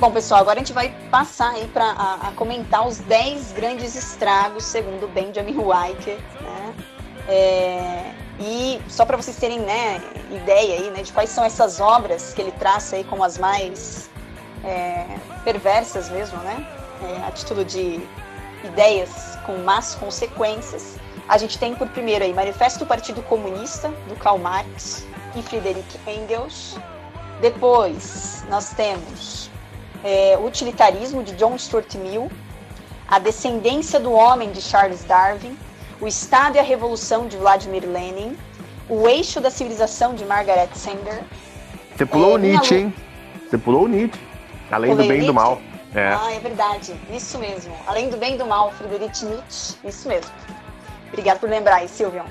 Bom, pessoal, agora a gente vai passar aí para a, a comentar os 10 grandes estragos, segundo Benjamin Wiker, né? É, e só para vocês terem né, ideia aí, né, de quais são essas obras que ele traça aí como as mais é, perversas mesmo, né? É, a título de ideias com más consequências. A gente tem por primeiro aí Manifesto do Partido Comunista, do Karl Marx e Friedrich Engels. Depois nós temos é, o Utilitarismo, de John Stuart Mill, A Descendência do Homem, de Charles Darwin, O Estado e a Revolução, de Vladimir Lenin, O Eixo da Civilização, de Margaret Sanger. Você pulou É, o Nietzsche, hein? Você pulou o Nietzsche. Além Pulei do bem e do mal. É. Ah, é verdade, isso mesmo. Além do bem e do mal, Friedrich Nietzsche, isso mesmo. Obrigada por lembrar aí, Silvio.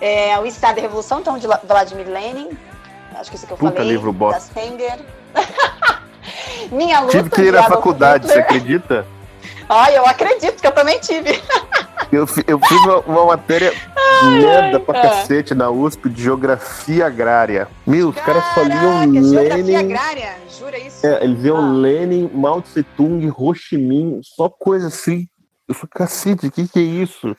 É, o Estado e a Revolução, então, de La- Vladimir Lenin. Acho que isso que eu Puta falei. livro bosta. Da Sanger. Minha luta. Tive que ir à faculdade, você acredita? Ai, eu acredito que eu também tive. Eu, eu fiz uma, uma matéria merda pra ai. cacete na USP de geografia agrária. Meu, os caras só liam Caraca, geografia Lenin. agrária, jura isso? É, eles liam Ah. Lenin, Mao Tse Tung, Ho Chi Minh, só coisa assim. Eu falei, cacete, o que, que é isso?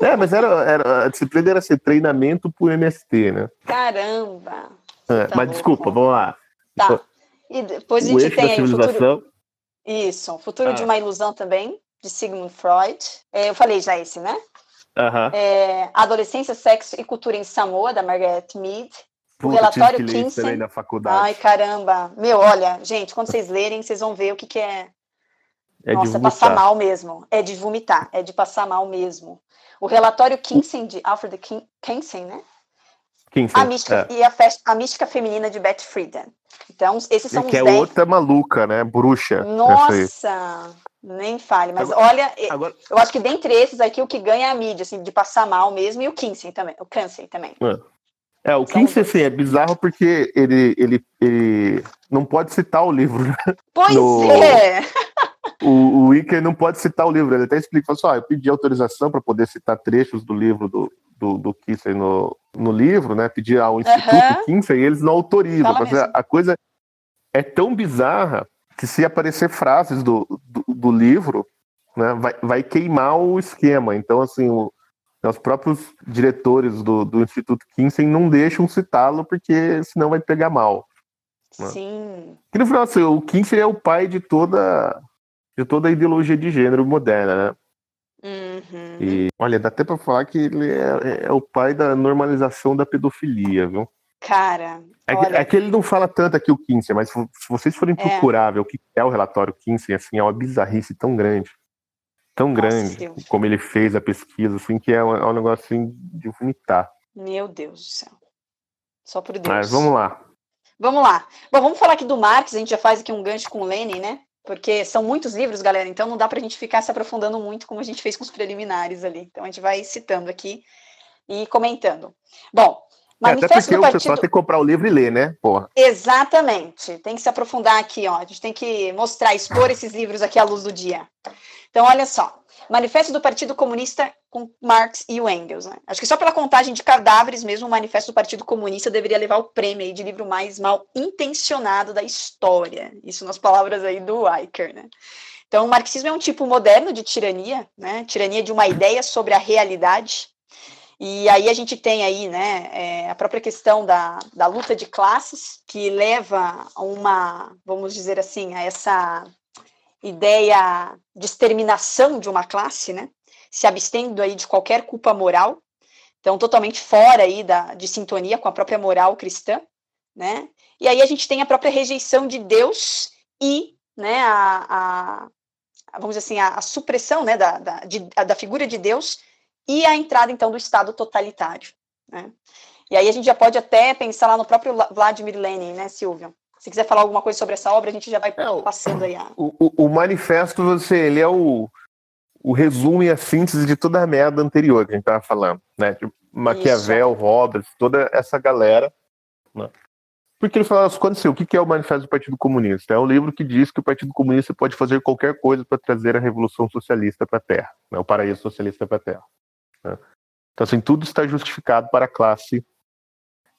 É, mas era, era, a disciplina era ser treinamento pro MST, né? Caramba. É, Tá mas bom. desculpa, vamos lá. Tá. E depois a o gente tem aí o futuro. Isso, o futuro Ah. de uma ilusão também, de Sigmund Freud. É, eu falei já esse, né? Aham. É, Adolescência, Sexo e Cultura em Samoa, da Margaret Mead. Puta, relatório tive que ler isso na faculdade. Ai, caramba. Meu, olha, gente, quando vocês lerem, vocês vão ver o que, que é. é Nossa, vomitar. passar mal mesmo. É de vomitar, é de passar mal mesmo. O relatório Kinsey, de Alfred Kin- Kinsey, né? Kinsey, A mística, é. E a, festa, a mística feminina de Beth Friedan. Então, esses são que os é 10. outra maluca, né? Bruxa. Nossa, nem fale. Mas Agora- olha, e- Agora, eu acho que dentre esses aqui, o que ganha é a mídia, assim, de passar mal mesmo, e o Kinsey também, o Kinsey também. é, o São Kinsey, assim, é bizarro porque ele, ele, ele não pode citar o livro, né? Pois No- é! O, o Iker não pode citar o livro. Ele até explica, fala assim, ó, eu pedi autorização para poder citar trechos do livro do, do, do Kinsey no, no livro, né? Pedi ao Instituto Aham. Kinsey e eles não autorizam. A coisa é tão bizarra que se aparecer frases do, do, do livro, né, vai, vai queimar o esquema. Então, assim, o- os próprios diretores do, do Instituto Kinsey não deixam citá-lo porque senão vai pegar mal. Sim. Que no final, assim, o Kinsey é o pai de toda, de toda a ideologia de gênero moderna, né? Uhum. E olha, dá até pra falar que ele é, é o pai da normalização da pedofilia, viu? Cara, É, que- olha, é que ele não fala tanto aqui o Kinsey, mas se vocês forem É. procurar ver o que é o relatório Kinsey, assim, é uma bizarrice tão grande, tão Nossa, grande, Deus. como ele fez a pesquisa, assim, que é um, é um negócio assim, de vomitar. meu Deus do céu. Só por Deus. Mas vamos lá. Vamos lá. Bom, vamos falar aqui do Marx, a gente já faz aqui um gancho com o Lenin, né? Porque são muitos livros, galera, então não dá pra gente ficar se aprofundando muito como a gente fez com os preliminares ali. Então a gente vai citando aqui e comentando. Bom, É, até Manifesto porque do o Partido... pessoal tem que comprar o livro e ler, né? Porra. Exatamente. Tem que se aprofundar aqui, ó. A gente tem que mostrar, expor esses livros aqui à luz do dia. Então, olha só. Manifesto do Partido Comunista com Marx e o Engels. Né? Acho que só pela contagem de cadáveres mesmo, o Manifesto do Partido Comunista deveria levar o prêmio de livro mais mal intencionado da história. Isso nas palavras aí do Eicher. Né? Então, o marxismo é um tipo moderno de tirania, né? tirania de uma ideia sobre a realidade. E aí a gente tem aí né, é, a própria questão da, da luta de classes, que leva a uma, vamos dizer assim, a essa ideia de exterminação de uma classe, né? Se abstendo aí de qualquer culpa moral, então totalmente fora aí da, de sintonia com a própria moral cristã, né? E aí a gente tem a própria rejeição de Deus e, né, a, a vamos dizer assim, a, a supressão, né, da, da, de, da figura de Deus e a entrada então do Estado totalitário, né? E aí a gente já pode até pensar lá no próprio Vladimir Lenin, né, Silvio? Se quiser falar alguma coisa sobre essa obra, a gente já vai É, passando aí. A... O, o- o manifesto, você, ele é o, o resumo e a síntese de toda a merda anterior que a gente estava falando, né? Tipo, Maquiavel, Hobbes, toda essa galera, né? Porque ele fala, quando o que que é o Manifesto do Partido Comunista? É um livro que diz que o Partido Comunista pode fazer qualquer coisa para trazer a revolução socialista para a Terra, né? o paraíso socialista para a Terra. né? Então, assim, tudo está justificado para a classe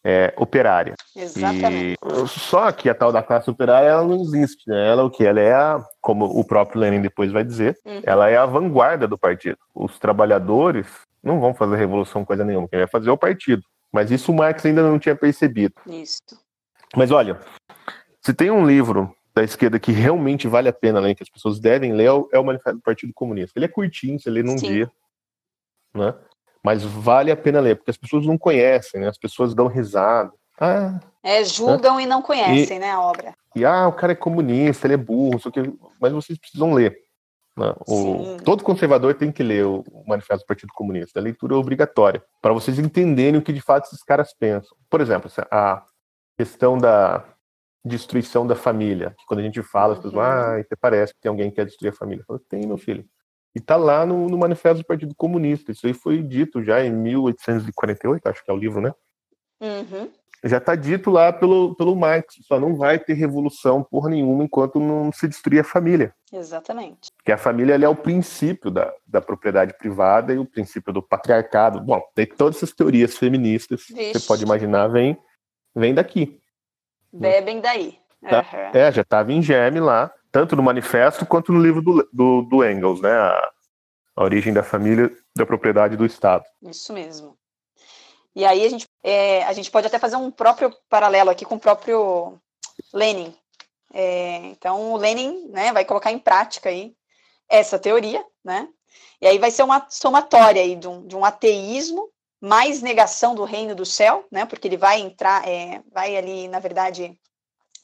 é, operária. Exatamente. E só que a tal da classe operária ela não existe, né? Ela é o que? Ela é a, como o próprio Lenin depois vai dizer, Uhum. ela é a vanguarda do partido. Os trabalhadores não vão fazer revolução coisa nenhuma, quem vai fazer é o partido. Mas isso o Marx ainda não tinha percebido. Isso. Mas olha, se tem um livro da esquerda que realmente vale a pena ler, que as pessoas devem ler, é o- é o Manifesto do Partido Comunista. Ele é curtinho, você lê num Sim. dia, né? Mas vale a pena ler, porque as pessoas não conhecem, né? As pessoas dão risada. Ah, É, julgam e não conhecem, né, a obra. e ah, o cara é comunista, ele é burro, só que, mas vocês precisam ler. né? O- todo conservador tem que ler o, o Manifesto do Partido Comunista. A leitura é obrigatória para vocês entenderem o que de fato esses caras pensam. Por exemplo, essa- a questão da destruição da família. que Quando a gente fala, as pessoas Uhum. ah, até parece que tem alguém que quer destruir a família. Eu falo, tem, meu filho. E tá lá no, no Manifesto do Partido Comunista. Isso aí foi dito já em 1848, acho que é o livro, né? Uhum. já está dito lá pelo, pelo Marx, só não vai ter revolução por nenhuma enquanto não se destruir a família. Exatamente. Porque a família é o princípio da, da propriedade privada e o princípio do patriarcado. Bom, tem todas essas teorias feministas que Vixe. você pode imaginar, vem, vem daqui. Bebem daí. Tá. Aham. É, já estava em germe lá, tanto no manifesto quanto no livro do, do, do Engels, né? A, a origem da família, da propriedade do Estado. Isso mesmo. E aí a gente, é, a gente pode até fazer um próprio paralelo aqui com o próprio Lenin. É, então o Lenin né, vai colocar em prática aí essa teoria, né? E aí vai ser uma somatória aí de um, de um ateísmo mais negação do reino do céu, né? Porque ele vai entrar, é, vai ali, na verdade,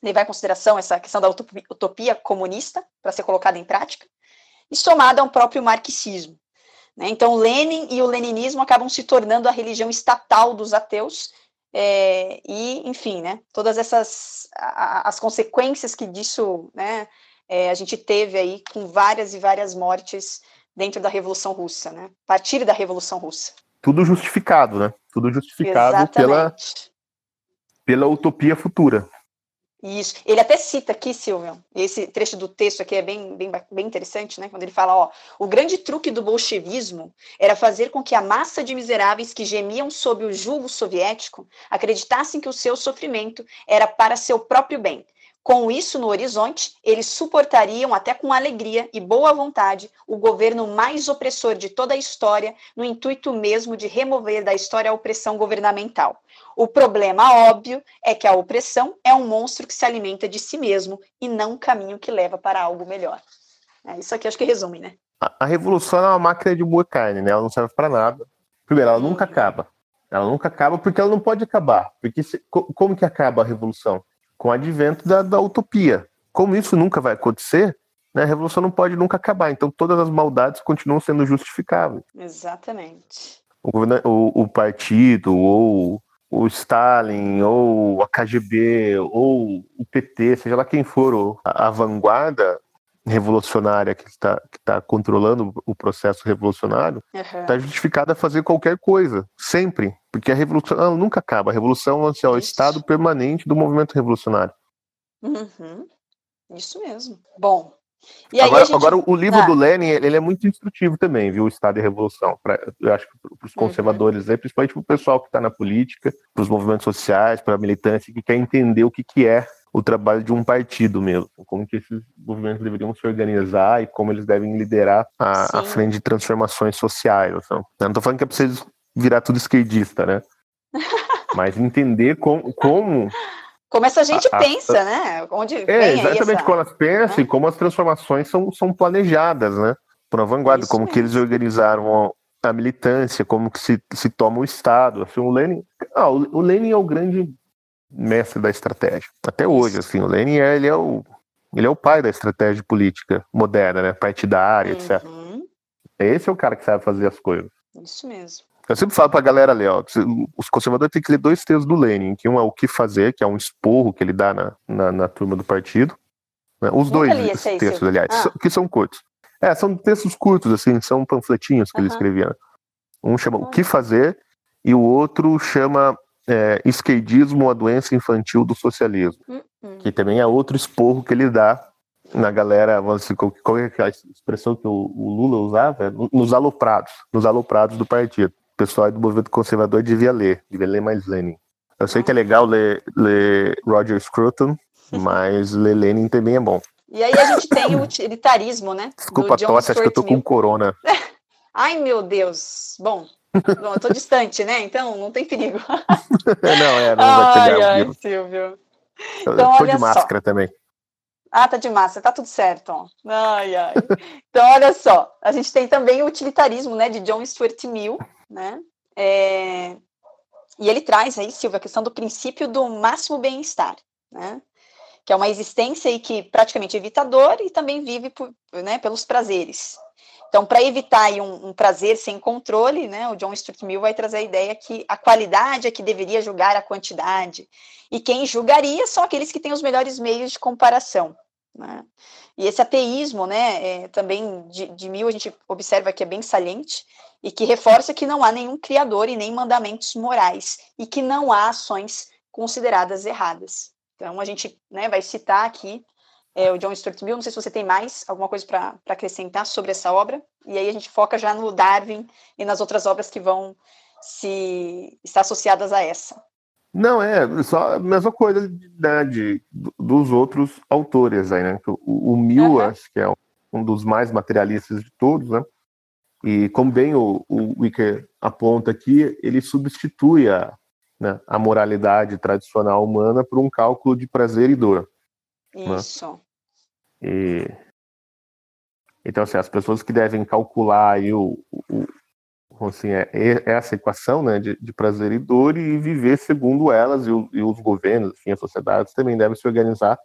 levar em consideração essa questão da utopia, comunista para ser colocada em prática, e somada ao próprio marxismo. Né? Então, Lenin e o leninismo acabam se tornando a religião estatal dos ateus, é, e, enfim, né, todas essas a- as consequências que disso né, é, a gente teve aí com várias e várias mortes dentro da Revolução Russa, né, a partir da Revolução Russa. Tudo justificado, né? Tudo justificado pela, pela utopia futura. Isso. Ele até cita aqui, Silvio, esse trecho do texto aqui é bem, bem, bem interessante, né? Quando ele fala, ó, o grande truque do bolchevismo era fazer com que a massa de miseráveis que gemiam sob o jugo soviético acreditassem que o seu sofrimento era para seu próprio bem. Com isso no horizonte, eles suportariam até com alegria e boa vontade o governo mais opressor de toda a história, no intuito mesmo de remover da história a opressão governamental. O problema óbvio é que a opressão é um monstro que se alimenta de si mesmo e não um caminho que leva para algo melhor. É, isso aqui acho que resume, né? A, a revolução é uma máquina de moer carne, né? Ela não serve para nada. Primeiro, ela nunca Uhum. acaba. Ela nunca acaba porque ela não pode acabar. Porque se- co- como que acaba a revolução? Com o advento da, da utopia. Como isso nunca vai acontecer, né, a revolução não pode nunca acabar. Então todas as maldades continuam sendo justificáveis. Exatamente. O, o- o partido, ou o Stalin, ou a KGB, ou o PT, seja lá quem for a, a vanguarda revolucionária que está, que está controlando o processo revolucionário, está justificada a fazer qualquer coisa, sempre. Porque a revolução ela nunca acaba. A revolução assim, é o Isso. estado permanente do movimento revolucionário. Uhum. Isso mesmo. Bom, E aí agora, gente... agora, o livro Ah. do Lenin, ele é muito instrutivo também, viu? O Estado e a Revolução. Pra, eu acho que para os Uhum. conservadores, aí, principalmente para o pessoal que está na política, para os movimentos sociais, para a militância, que quer entender o que, que é o trabalho de um partido mesmo. Como que esses movimentos deveriam se organizar e como eles devem liderar a, a frente de transformações sociais. Assim. Eu não estou falando que é para vocês virar tudo esquerdista, né? Mas entender como, como Como essa gente A- a- pensa, né? Onde é, exatamente essa... como elas pensam né? e como as transformações são, são planejadas, né? Por uma vanguarda, Isso como que eles organizaram a, a militância, como que se, se toma o Estado. Assim, o Lenin, ah, o, o Lenin é o grande mestre da estratégia. Até hoje, assim, o Lenin é, ele é o ele é o pai da estratégia política moderna, né? Partidária, etc. Uhum, Esse é o cara que sabe fazer as coisas. Isso mesmo. Eu sempre falo pra galera ali, ó, os conservadores têm que ler dois textos do Lenin, que um é o que fazer, que é um esporro que ele dá na, na, na turma do partido. né? Os Nunca dois textos, Silvio. aliás, Ah. que são curtos. É, são textos curtos, assim, são panfletinhos que ele escrevia. né? Um chama O que fazer e o outro chama é, Esquerdismo, a doença infantil do socialismo, Hum, hum. que também é outro esporro que ele dá na galera, qual é a expressão que o, o Lula usava? Nos aloprados, nos aloprados do partido. O pessoal do movimento conservador devia ler, devia ler mais Lenin. Eu sei que é legal ler, ler Roger Scruton, mas ler Lenin também é bom. E aí a gente tem o utilitarismo, né? Desculpa tosse, acho que eu tô com corona. Ai, meu Deus. Bom, bom, eu tô distante, né? Então não tem perigo. não, é, não vai ai, pegar o ai. Silvio. Eu então, tô olha de só. máscara também. Ah, tá de massa, tá tudo certo. Ai, ai. Então, olha só, a gente tem também o utilitarismo, né, de John Stuart Mill, né? É, E ele traz aí, Silvia, a questão do princípio do máximo bem-estar, né? Que é uma existência aí que praticamente evita a dor e também vive por, né, pelos prazeres. Então, para evitar um, um prazer sem controle, né, o John Stuart Mill vai trazer a ideia que a qualidade é que deveria julgar a quantidade, e quem julgaria são aqueles que têm os melhores meios de comparação. Né? E esse ateísmo, né, é, também de, de Mill, a gente observa que é bem saliente, e que reforça que não há nenhum criador e nem mandamentos morais, e que não há ações consideradas erradas. Então, a gente né, vai citar aqui é, o John Stuart Mill, não sei se você tem mais alguma coisa para acrescentar sobre essa obra, e aí a gente foca já no Darwin e nas outras obras que vão se estar associadas a essa. Não, é só a mesma coisa né, de, dos outros autores aí, né? O, o Mill, Aham. acho que é um dos mais materialistas de todos, né? E como bem o, o Wicker aponta aqui, ele substitui a, né, a moralidade tradicional humana por um cálculo de prazer e dor. Isso. E, então, assim, as pessoas que devem calcular aí o, o- assim, é, é essa equação né, de, de prazer e dor e viver segundo elas, e, o- e os governos, enfim, as sociedades também devem se organizar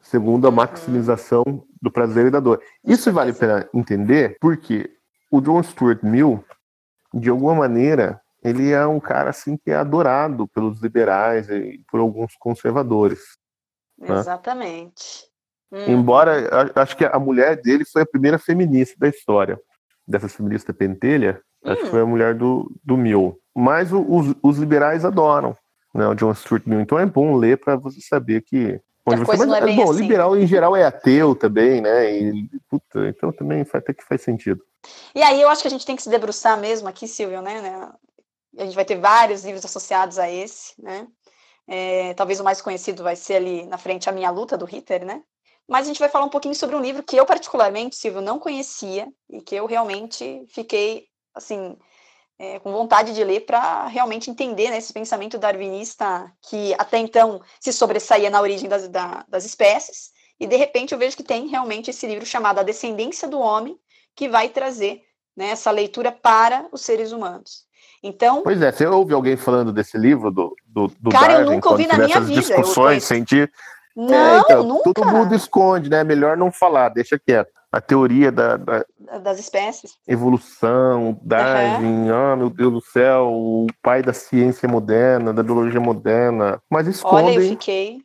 segundo a Uhum. maximização do prazer e da dor. Isso vale a pena entender porque o John Stuart Mill, de alguma maneira, ele é um cara assim que é adorado pelos liberais e por alguns conservadores. Né? Exatamente. Hum, Embora acho que a mulher dele foi a primeira feminista da história. Dessa feminista pentelha, acho que Hum. foi a mulher do, do Mill. Mas o- os, os liberais adoram né, o John Stuart Mill. Então é bom ler para você saber que. A você, coisa não é mas, bem bom, assim. liberal em geral é ateu também, né? E, puta, então também até que faz sentido. E aí eu acho que a gente tem que se debruçar mesmo aqui, Silvio, né? né? A gente vai ter vários livros associados a esse, né? É, talvez o mais conhecido vai ser ali na frente A Minha Luta, do Ritter, né? Mas a gente vai falar um pouquinho sobre um livro que eu, particularmente, Silvio, não conhecia e que eu realmente fiquei, assim, é, com vontade de ler para realmente entender né, esse pensamento darwinista que até então se sobressaía na origem das, da- das espécies. E, de repente, eu vejo que tem realmente esse livro chamado A Descendência do Homem, que vai trazer né, essa leitura para os seres humanos. Então, Pois é, você ouve alguém falando desse livro do, do, do Cara, eu Darwin, nunca ouvi na minha vida, eu discussões conheço. Científicas? não, É, então, nunca, Todo mundo esconde, né? Melhor não falar, deixa quieto. A teoria da, da das espécies. evolução, Darwin, ah, meu Deus do céu, o pai da ciência moderna, da biologia moderna. Mas Olha, eu escondem. fiquei,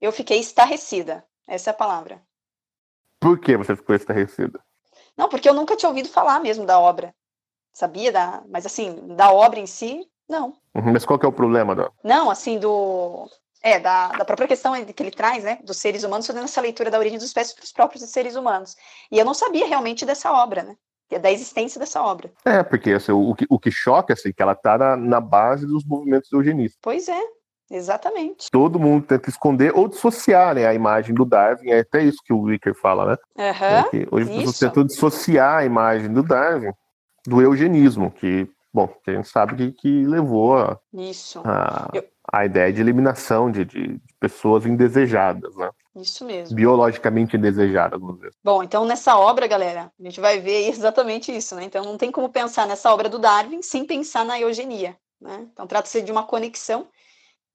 eu fiquei estarrecida, essa é a palavra. Por que você ficou estarrecida? Não, porque eu nunca tinha ouvido falar mesmo da obra, sabia? Da, mas assim, da obra em si, não. Uhum, Mas qual que é o problema, Dó? Não, assim, do. É, da, da própria questão que ele traz, né, dos seres humanos, fazendo essa leitura da origem dos espécies para os próprios seres humanos. E eu não sabia realmente dessa obra, né? Da existência dessa obra. É, porque assim, o, que, o que choca assim, que ela está na, na base dos movimentos eugenistas. Pois é, exatamente. Todo mundo tenta esconder ou dissociar né, a imagem do Darwin, é até isso que o Wicker fala, né? Aham, É hoje as pessoas tentam dissociar a imagem do Darwin do eugenismo, que, bom, a gente sabe que, que levou a, Isso, a, Eu- a ideia de eliminação de, de, pessoas indesejadas, né? isso mesmo. biologicamente indesejadas, vamos dizer. Bom, então nessa obra, galera, a gente vai ver exatamente isso, né? Então não tem como pensar nessa obra do Darwin sem pensar na eugenia, né? Então trata-se de uma conexão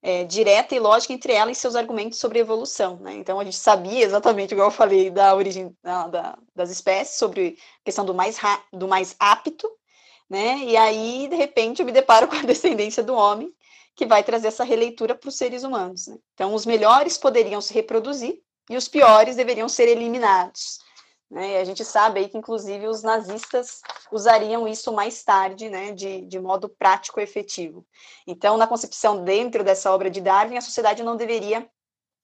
é, direta e lógica entre ela e seus argumentos sobre evolução, né? Então a gente sabia exatamente, igual eu falei, da origem da- da- das espécies, sobre a questão do mais, do mais apto, né? E aí, de repente, eu me deparo com a descendência do homem, que vai trazer essa releitura para os seres humanos. né? Então, os melhores poderiam se reproduzir e os piores deveriam ser eliminados. Né? E a gente sabe aí que, inclusive, os nazistas usariam isso mais tarde, né, de, de modo prático e efetivo. Então, na concepção dentro dessa obra de Darwin, a sociedade não deveria,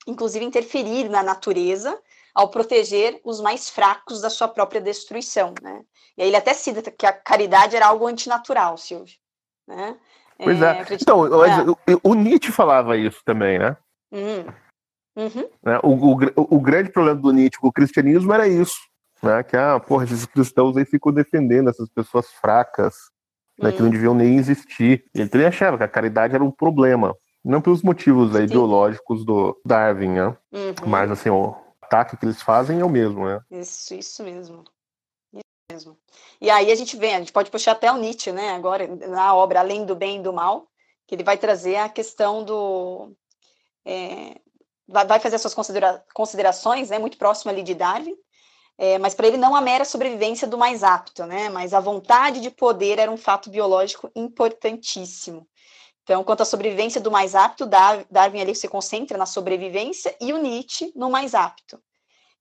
inclusive, interferir na natureza ao proteger os mais fracos da sua própria destruição. Né? E aí ele até cita que a caridade era algo antinatural, Silvio. Né? Pois é. acredito- Então, É. o, o Nietzsche falava isso também, né? Hum. Uhum. Né? O, o, o grande problema do Nietzsche com o cristianismo era isso, né? Que, ah, porra, esses cristãos aí ficam defendendo essas pessoas fracas, né? Que não Hum. deviam nem existir. Ele também achava que a caridade era um problema. Não pelos motivos aí ideológicos do Darwin, né? Uhum. Mas, assim, o ataque que eles fazem é o mesmo, né? Isso, isso mesmo. Mesmo. E aí a gente vem, a gente pode puxar até o Nietzsche, né? Agora, na obra Além do Bem e do Mal, que ele vai trazer a questão do. é, vai, fazer as suas considera- considerações, né? Muito próximo ali de Darwin. é, mas para ele não a mera sobrevivência do mais apto, né? Mas a vontade de poder era um fato biológico importantíssimo. Então, quanto à sobrevivência do mais apto, Dar- Darwin ali se concentra na sobrevivência e o Nietzsche no mais apto.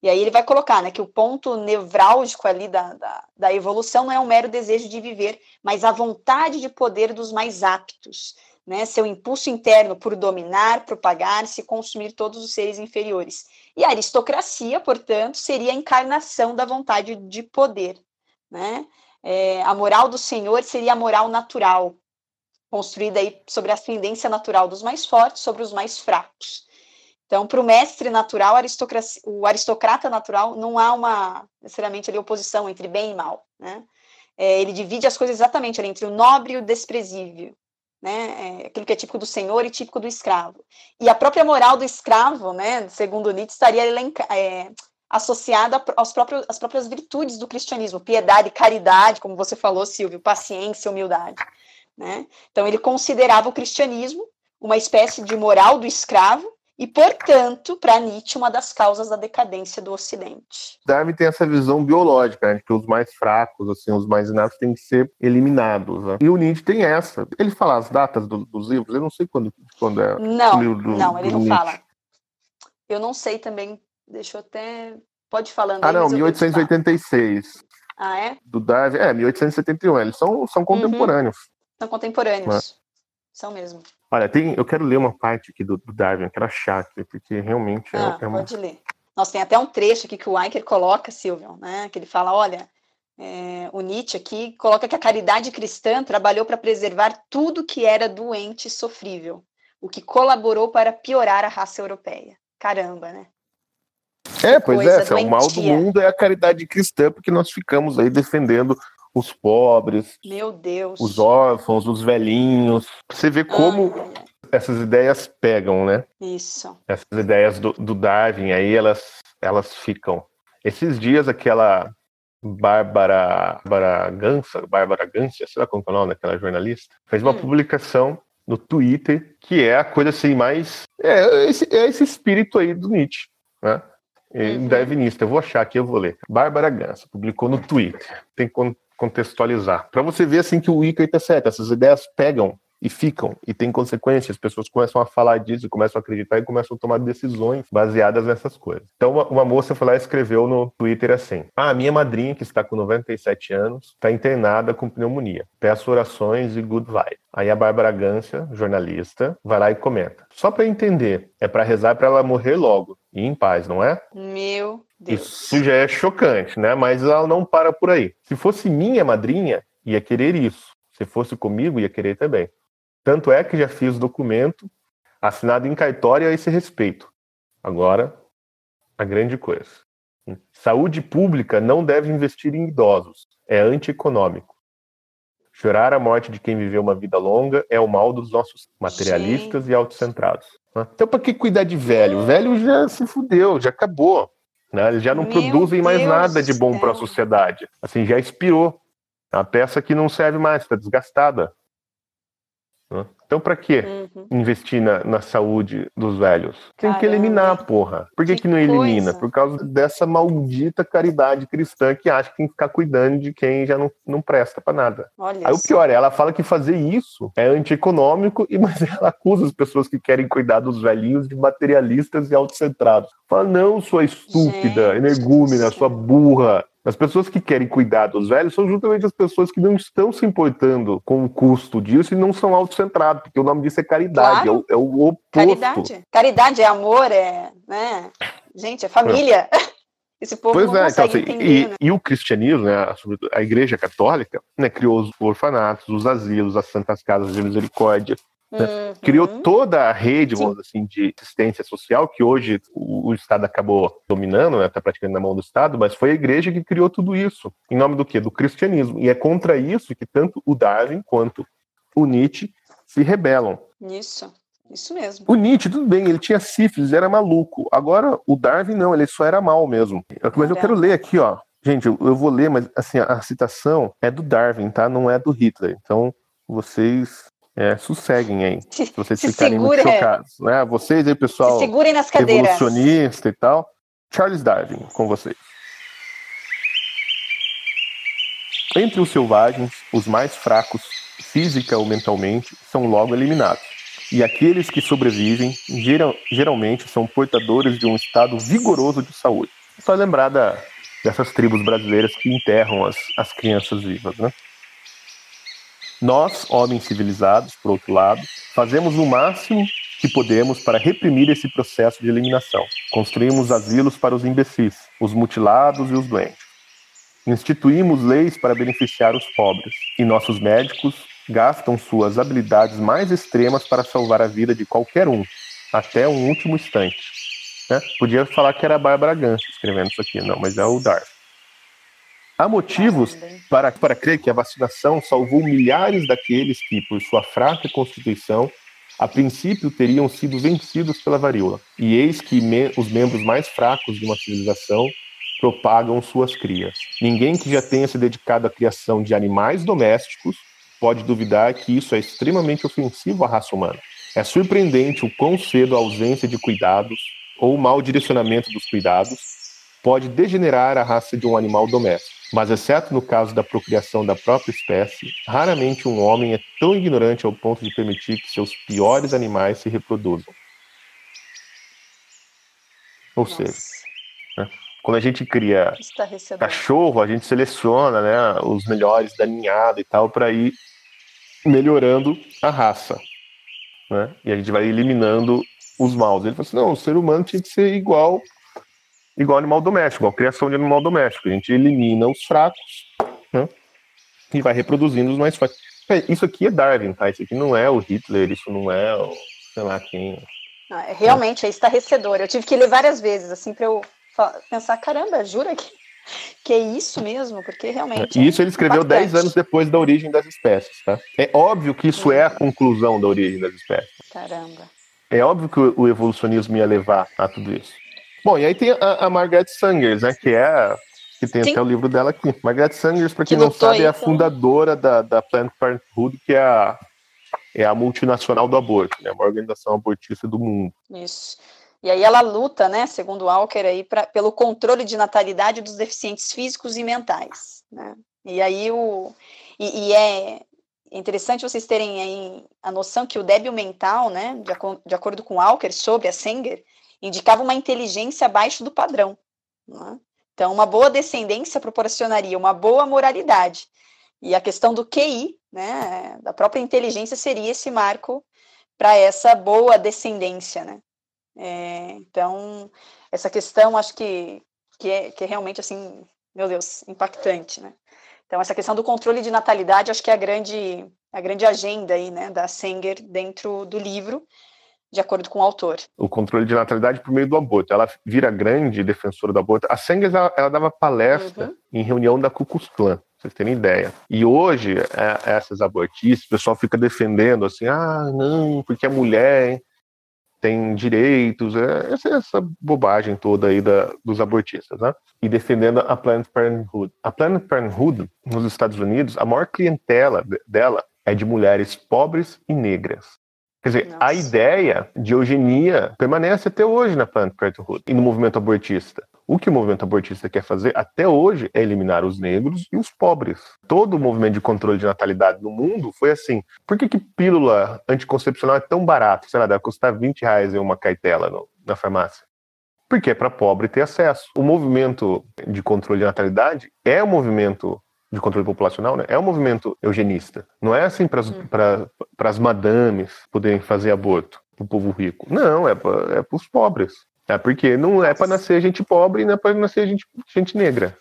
E aí ele vai colocar né, que o ponto nevrálgico ali da, da, da evolução não é um mero desejo de viver, mas a vontade de poder dos mais aptos, né, seu impulso interno por dominar, propagar-se consumir todos os seres inferiores. E a aristocracia, portanto, seria a encarnação da vontade de poder. Né? É, a moral do senhor seria a moral natural, construída aí sobre a ascendência natural dos mais fortes sobre os mais fracos. Então, para o mestre natural, o aristocrata natural, não há uma, necessariamente, ali, oposição entre bem e mal. Né? É, ele divide as coisas exatamente ali, entre o nobre e o desprezível. Né? É, aquilo que é típico do senhor e típico do escravo. E a própria moral do escravo, né, segundo Nietzsche, estaria elenca- é, associada aos próprios, às próprias virtudes do cristianismo, piedade, caridade, como você falou, Silvio, paciência, humildade. Né? Então, ele considerava o cristianismo uma espécie de moral do escravo, e, portanto, para Nietzsche, uma das causas da decadência do Ocidente. Darwin tem essa visão biológica, né, de que os mais fracos, assim, os mais inatos têm que ser eliminados. né? E o Nietzsche tem essa. Ele fala as datas do- dos livros, eu não sei quando, quando é. Não, livro do- não, ele não Nietzsche. fala. Eu não sei também, deixa eu até... Pode falando Ah, aí, não, mas eu- eu te falo. 1886. Ah, é? Do Darwin, é, 1871. Eles são, Uhum. são contemporâneos. São contemporâneos. São mesmo. Olha, tem, eu quero ler uma parte aqui do, do Darwin, eu quero achar aqui, porque realmente é, Ah, é uma. pode ler. Nossa, tem até um trecho aqui que o Weicker coloca, Silvio, né? Que ele fala, olha, é, o Nietzsche aqui coloca que a caridade cristã trabalhou para preservar tudo que era doente e sofrível, o que colaborou para piorar a raça europeia. Caramba, né? É, pois é, assim, o mal do mundo é a caridade cristã, porque nós ficamos aí defendendo os pobres, Meu Deus. os órfãos, os velhinhos. Você vê como Ai, ai, ai. essas ideias pegam, né? Isso. Essas ideias do, do Darwin aí, elas, elas ficam. Esses dias, aquela Bárbara, Bárbara Gansa, Bárbara Gancia, sei lá como é o nome daquela jornalista, fez uma Hum. publicação no Twitter que é a coisa assim mais. É esse, é esse espírito aí do Nietzsche, né? Uhum. Darwinista. Eu vou achar aqui, eu vou ler. Bárbara Gansa publicou no Twitter. Tem contextualizar. Para você ver assim que o tá certo, essas ideias pegam e ficam, e tem consequências. As pessoas começam a falar disso, começam a acreditar e começam a tomar decisões baseadas nessas coisas. Então, uma, uma moça foi lá e escreveu no Twitter assim: Ah, minha madrinha, que está com 97 anos, está internada com pneumonia. Peço orações e good vibe. Aí a Bárbara Gância, jornalista, vai lá e comenta. Só para entender, é para rezar para ela morrer logo e em paz, não é? Meu Deus. Isso já é chocante, né? Mas ela não para por aí. Se fosse minha madrinha, ia querer isso. Se fosse comigo, ia querer também. Tanto é que já fiz documento assinado em cartório a esse respeito. Agora, a grande coisa. Saúde pública não deve investir em idosos. É antieconômico. Chorar a morte de quem viveu uma vida longa é o mal dos nossos materialistas e autocentrados. né? Então, para que cuidar de velho? O velho já se fudeu, já acabou. Né? Eles já não Meu produzem mais Deus nada de bom para a sociedade. Assim, já expirou. Uma peça que não serve mais, está desgastada. Né? Então, para quê? Uhum. investir na, na saúde dos velhos. Tem que Caramba. eliminar, porra. Por que, que, Que não elimina? coisa. Por causa dessa maldita caridade cristã que acha que tem que ficar cuidando de quem já não, não presta pra nada. Olha Aí o só. pior é, ela fala que fazer isso é antieconômico, e mas ela acusa as pessoas que querem cuidar dos velhinhos de materialistas e autocentrados. Fala, não, sua estúpida, energúmena, sua burra. As pessoas que querem cuidar dos velhos são justamente as pessoas que não estão se importando com o custo disso e não são autocentrados, porque o nome disso é caridade, Claro. é, o, é o oposto. Caridade. Caridade é amor, é. Né? Gente, é família. Esse povo Pois não é, então, assim, entender, e, né? e o cristianismo, né, a, a igreja católica, né, criou os orfanatos, os asilos, as santas casas de misericórdia, Uhum. criou toda a rede, Sim. vamos assim, de assistência social, que hoje o, o Estado acabou dominando, está praticando na mão do Estado, mas foi a igreja que criou tudo isso. Em nome do quê? Do cristianismo. E é contra isso que tanto o Darwin quanto o Nietzsche se rebelam. Isso, isso mesmo. O Nietzsche, tudo bem, ele tinha sífilis, era maluco. Agora, o Darwin não, ele só era mal mesmo. Mas eu quero ler aqui, ó. Gente, eu, eu vou ler, mas assim, a, a citação é do Darwin, tá? Não é do Hitler. Então, vocês é, sosseguem aí. Se vocês Se ficarem muito segura, é. chocados. Né? Vocês aí, Se pessoal segurem nas cadeiras. evolucionista e tal. Charles Darwin, com vocês. Entre os selvagens, os mais fracos, física ou mentalmente, são logo eliminados. E aqueles que sobrevivem, geral- geralmente, são portadores de um estado vigoroso de saúde. Só lembrar da- dessas tribos brasileiras que enterram as, as crianças vivas, né? Nós, homens civilizados, por outro lado, fazemos o máximo que podemos para reprimir esse processo de eliminação. Construímos asilos para os imbecis, os mutilados e os doentes. Instituímos leis para beneficiar os pobres. E nossos médicos gastam suas habilidades mais extremas para salvar a vida de qualquer um, até um último instante. Né? Podia falar que era a Bárbara Gans escrevendo isso aqui, não, mas é o Darwin. Há motivos para, para crer que a vacinação salvou milhares daqueles que, por sua fraca constituição, a princípio teriam sido vencidos pela varíola. E eis que me- os membros mais fracos de uma civilização propagam suas crias. Ninguém que já tenha se dedicado à criação de animais domésticos pode duvidar que isso é extremamente ofensivo à raça humana. É surpreendente o quão cedo a ausência de cuidados ou o mau direcionamento dos cuidados pode degenerar a raça de um animal doméstico. Mas, exceto no caso da procriação da própria espécie, raramente um homem é tão ignorante ao ponto de permitir que seus piores animais se reproduzam. Ou seja, Nossa, quando a gente cria cachorro, a gente seleciona né, os melhores da ninhada e tal para ir melhorando a raça. Né? E a gente vai eliminando os maus. Ele falou assim: não, o ser humano tinha que ser igual igual animal doméstico, igual criação de animal doméstico. A gente elimina os fracos né? e vai reproduzindo os mais fortes. É, Isso aqui é Darwin, tá? Isso aqui não é o Hitler, isso não é o sei lá quem. Não, é, realmente é estarrecedor. Eu tive que ler várias vezes, assim, para eu pensar, caramba, jura que, que é isso mesmo? Porque realmente. E isso ele escreveu impactante. 10 anos depois da origem das espécies, tá? É óbvio que isso é a conclusão da origem das espécies. Caramba. É óbvio que o evolucionismo ia levar a tudo isso. Bom, e aí tem a, a Margaret Sangers, né? Que é. Que tem Sim. até o livro dela aqui. Margaret Sangers, para quem Que não sabe, é a pelo- fundadora da, da Planned Parenthood, que é a, é a multinacional do aborto, né? Uma organização abortista do mundo. Isso. E aí ela luta, né, segundo Walker, aí, pra, pelo controle de natalidade dos deficientes físicos e mentais. Né? E aí o. E, e é. interessante vocês terem aí a noção que o débil mental, né, de, de acordo com Walker, sobre a Sanger, indicava uma inteligência abaixo do padrão. Né? Então, uma boa descendência proporcionaria uma boa moralidade. E a questão do QI, né, da própria inteligência, seria esse marco para essa boa descendência. Né? É, então, essa questão acho que, que, é, que é realmente, assim, meu Deus, impactante. Né? Então, essa questão do controle de natalidade, acho que é a grande, a grande agenda aí, né, da Sanger dentro do livro, de acordo com o autor. O controle de natalidade por meio do aborto. Ela vira grande defensora do aborto. A Sanger, ela, ela dava palestra uhum. em reunião da Ku Klux Klan, vocês terem ideia. E hoje, é, essas abortistas, o pessoal fica defendendo assim, ah, não, porque a mulher tem direitos, é, essa, essa bobagem toda aí da, dos abortistas, né? E defendendo a Planned Parenthood. A Planned Parenthood, nos Estados Unidos, a maior clientela dela é de mulheres pobres e negras. Quer dizer, Nossa. a ideia de eugenia permanece até hoje na Planned Parenthood e no movimento abortista. O que o movimento abortista quer fazer até hoje é eliminar os negros e os pobres. Todo o movimento de controle de natalidade no mundo foi assim. Por que, que pílula anticoncepcional é tão barato? Sei lá, deve custar 20 reais em uma cartela no, na farmácia. Porque é para pobre ter acesso. O movimento de controle de natalidade é um movimento de controle populacional, né? É um movimento eugenista. Não é assim para as hum. madames poderem fazer aborto para o povo rico. Não, é para é os pobres. É porque não é para nascer gente pobre e não é para nascer gente, gente negra.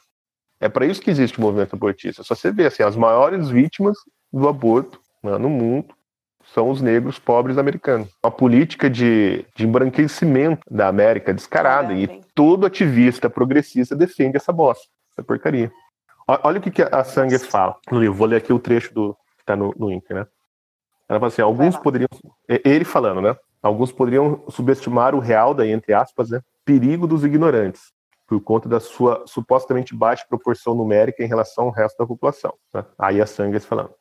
É para isso que existe o movimento abortista. Só você vê assim, as maiores vítimas do aborto né, no mundo são os negros pobres americanos. Uma política de, de embranquecimento da América descarada. É, e todo ativista progressista defende essa bosta, essa porcaria. Olha o que, que a Sanger fala no livro. Vou ler aqui o trecho do, que está no, no Inter, né? Ela fala assim: alguns poderiam. Ele falando, né? Alguns poderiam subestimar o real, daí, entre aspas, né? Perigo dos ignorantes, por conta da sua supostamente baixa proporção numérica em relação ao resto da população. Né? Aí a Sanger falando.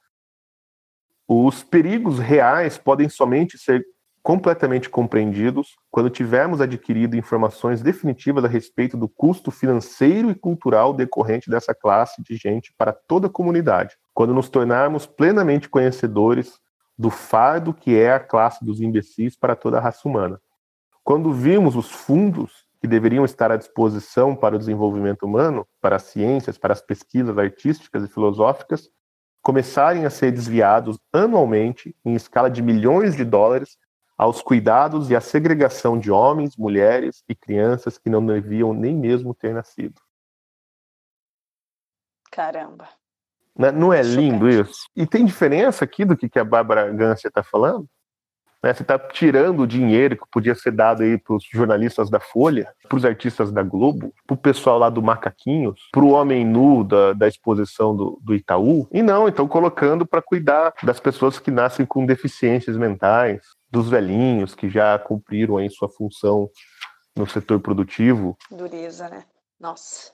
Os perigos reais podem somente ser completamente compreendidos quando tivermos adquirido informações definitivas a respeito do custo financeiro e cultural decorrente dessa classe de gente para toda a comunidade, quando nos tornarmos plenamente conhecedores do fardo que é a classe dos imbecis para toda a raça humana. Quando vimos os fundos que deveriam estar à disposição para o desenvolvimento humano, para as ciências, para as pesquisas artísticas e filosóficas, começarem a ser desviados anualmente em escala de milhões de dólares aos cuidados e à segregação de homens, mulheres e crianças que não deviam nem mesmo ter nascido. Caramba. Não, né, não é lindo isso? E tem diferença aqui do que a Bárbara Gância está falando? Né, você está tirando o dinheiro que podia ser dado aí para os jornalistas da Folha, para os artistas da Globo, para o pessoal lá do Macaquinhos, para o homem nu da, da exposição do, do Itaú, e não, então colocando para cuidar das pessoas que nascem com deficiências mentais, dos velhinhos que já cumpriram aí sua função no setor produtivo. Dureza, né? Nossa.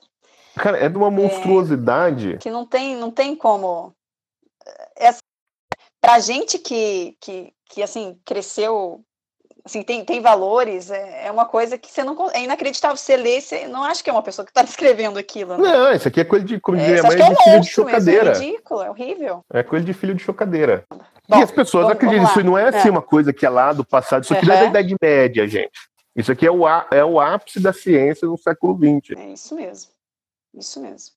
Cara, é de uma monstruosidade. É, que não tem, não tem como. É, assim, pra gente que, que, que assim, cresceu, assim, tem, tem valores, é, é uma coisa que você não. É inacreditável. Você lê, você não acha que é uma pessoa que está descrevendo aquilo. Né? Não, isso aqui é coisa de, como é, diria, é de filho de chocadeira. Mesmo, é ridículo, é horrível. É coisa de filho de chocadeira. Bom, e as pessoas vamos, acreditam, vamos isso não é assim é. uma coisa que é lá do passado, isso aqui uhum. não é da Idade Média, gente. Isso aqui é o, é o ápice da ciência no século XX. É isso mesmo. Isso mesmo.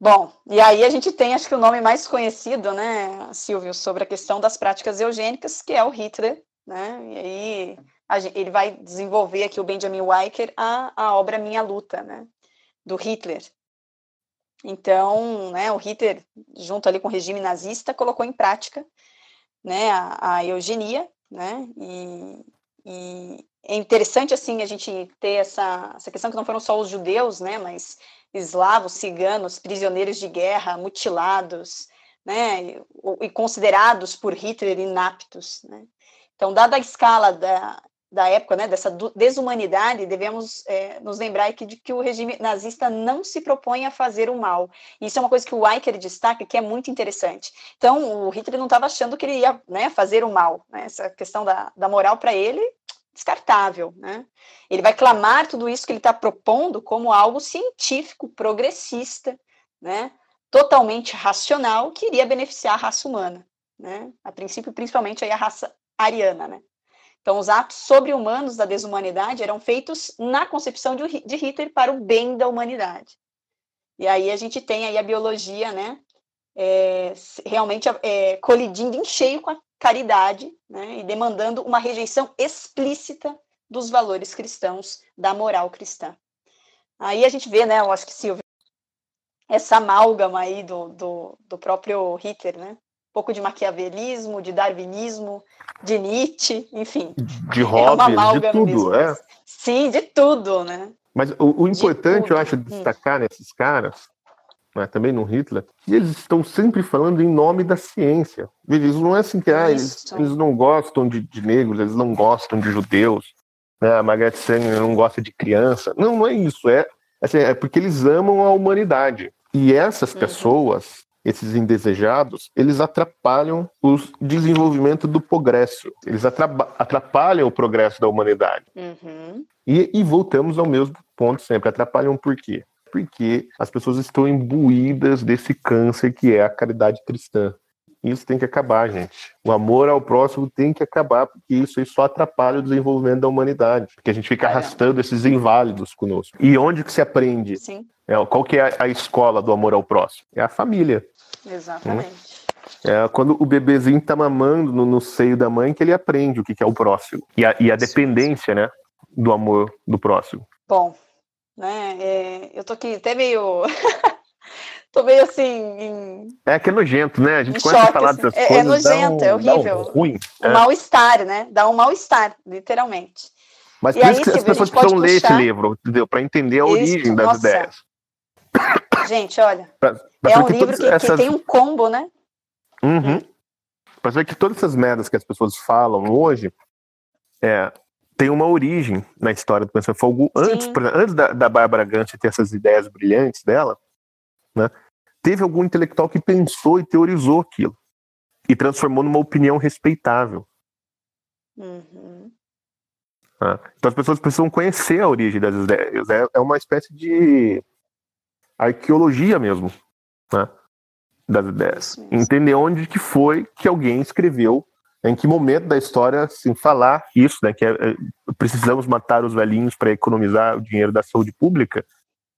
Bom, e aí a gente tem, acho que o nome mais conhecido, né, Silvio, sobre a questão das práticas eugênicas, que é o Hitler, né? E aí a, ele vai desenvolver aqui o Benjamin Weicker a, a obra Minha Luta, né? Do Hitler. Então, né, o Hitler, junto ali com o regime nazista, colocou em prática né, a, a eugenia, né, e, e, é interessante, assim, a gente ter essa, essa questão que não foram só os judeus, né, mas eslavos, ciganos, prisioneiros de guerra, mutilados, né, e, e considerados por Hitler inaptos, né. Então, dada a escala da, da época, né, dessa desumanidade, devemos é, nos lembrar que, de que o regime nazista não se propõe a fazer o mal. Isso é uma coisa que o Eicher destaca, que é muito interessante. Então, o Hitler não estava achando que ele ia né, fazer o mal. Né? Essa questão da, da moral para ele, descartável. Né? Ele vai clamar tudo isso que ele está propondo como algo científico, progressista, né? totalmente racional que iria beneficiar a raça humana, né? A princípio, principalmente aí a raça ariana, né? Então, os atos sobre-humanos da desumanidade eram feitos na concepção de, Hitler para o bem da humanidade. E aí a gente tem aí a biologia, né? É, realmente é, colidindo em cheio com a caridade, né? E demandando uma rejeição explícita dos valores cristãos, da moral cristã. Aí a gente vê, né? Eu acho que Silvia, essa amálgama aí do, do, do próprio Hitler, né? Pouco de maquiavelismo, de darwinismo, de Nietzsche, enfim. De Hobbes, é de tudo, mesmo. é. Sim, de tudo, né? Mas o, o importante, eu acho, destacar nesses caras, né, também no Hitler, que eles estão sempre falando em nome da ciência. Isso não é assim que ah, eles, eles, não gostam de, de, negros, eles não gostam de judeus, né, a Margaret Sanger não gosta de criança. Não, não é isso. É, assim, é porque eles amam a humanidade. E essas uhum. pessoas, esses indesejados, eles atrapalham o desenvolvimento do progresso. Eles atrapalham o progresso da humanidade. Uhum. E, e, voltamos ao mesmo ponto sempre. Atrapalham por quê? Porque as pessoas estão imbuídas desse câncer que é a caridade cristã. Isso tem que acabar, gente. O amor ao próximo tem que acabar, porque isso aí só atrapalha o desenvolvimento da humanidade. Porque a gente fica arrastando esses inválidos conosco. E onde que se aprende? Sim. É, qual que é a escola do amor ao próximo? É a família. Exatamente. Hum? É quando o bebezinho tá mamando no, no, seio da mãe que ele aprende o que, que é o próximo. E a, e a dependência, né, do amor do próximo. Bom, né, é, eu tô aqui até meio... tô meio assim. Em... É que é nojento, né? A gente começa a falar assim. dessas é, coisas. É nojento, um, é horrível. Um ruim. Um é. mal-estar, né? Dá um mal-estar, literalmente. Mas e por aí, isso que as pessoas precisam ler puxar... esse livro, entendeu? Para entender a origem isso, das nossa. ideias. Gente, olha. Pra, pra é um livro que, essas... que, tem um combo, né? Uhum. Hum. Pra ver que todas essas merdas que as pessoas falam hoje é, tem uma origem na história do pensamento. Foi antes, antes da, da Bárbara Gantz ter essas ideias brilhantes dela, né? teve algum intelectual que pensou e teorizou aquilo e transformou numa opinião respeitável. Uhum. Ah, então as pessoas precisam conhecer a origem das ideias. É, é uma espécie de arqueologia mesmo né, das ideias. Entender onde que foi que alguém escreveu, em que momento da história assim, falar isso, né, que é, é precisamos matar os velhinhos para economizar o dinheiro da saúde pública,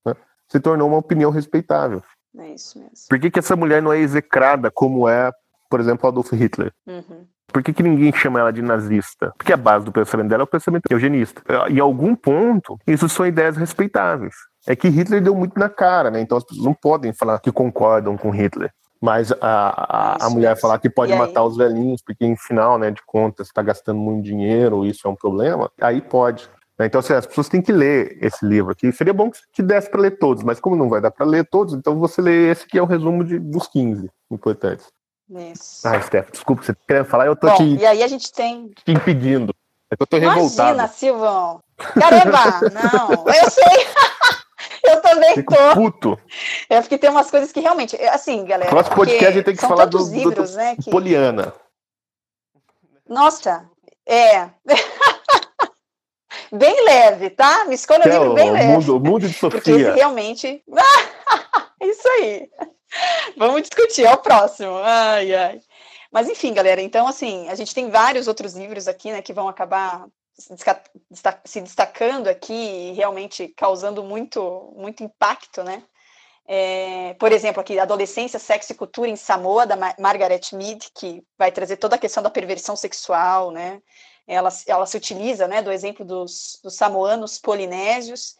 né, se tornou uma opinião respeitável. É isso mesmo. Por que, que essa mulher não é execrada como é, por exemplo, Adolf Hitler? Uhum. Por que, que ninguém chama ela de nazista? Porque a base do pensamento dela é o pensamento eugenista. Em algum ponto, isso são ideias respeitáveis. É que Hitler deu muito na cara, né? Então as pessoas não podem falar que concordam com Hitler. Mas a, a, a mulher falar que pode matar os velhinhos, porque em final né, de contas está gastando muito dinheiro, isso é um problema, aí pode. Né? Então, assim, as pessoas têm que ler esse livro aqui. Seria bom que desse para ler todos, mas como não vai dar para ler todos, então você lê esse que é o resumo de, dos 15 importantes. Isso. Ah, Steph, desculpa, você tá querendo falar, eu tô Bom, te, e aí a gente tem... te impedindo. É eu tô Imagina, revoltado. Imagina, Silvão. Caramba, não, eu sei. eu também Fico tô. puto. É porque tem umas coisas que realmente, assim, galera. Próximo podcast a gente tem que falar do, livros, do, né, que... Poliana. Nossa, é. bem leve, tá? Me escolha um livro bem o leve. Mundo, o mundo de Sofia. Porque esse realmente. Isso aí. Vamos discutir, é o próximo. Ai, ai. Mas enfim, galera, então assim, a gente tem vários outros livros aqui, né, que vão acabar se destacando aqui e realmente causando muito, muito impacto, né? É, por exemplo, aqui, Adolescência, Sexo e Cultura em Samoa, da Margaret Mead, que vai trazer toda a questão da perversão sexual, né? Ela, ela se utiliza né, do exemplo dos, dos samoanos polinésios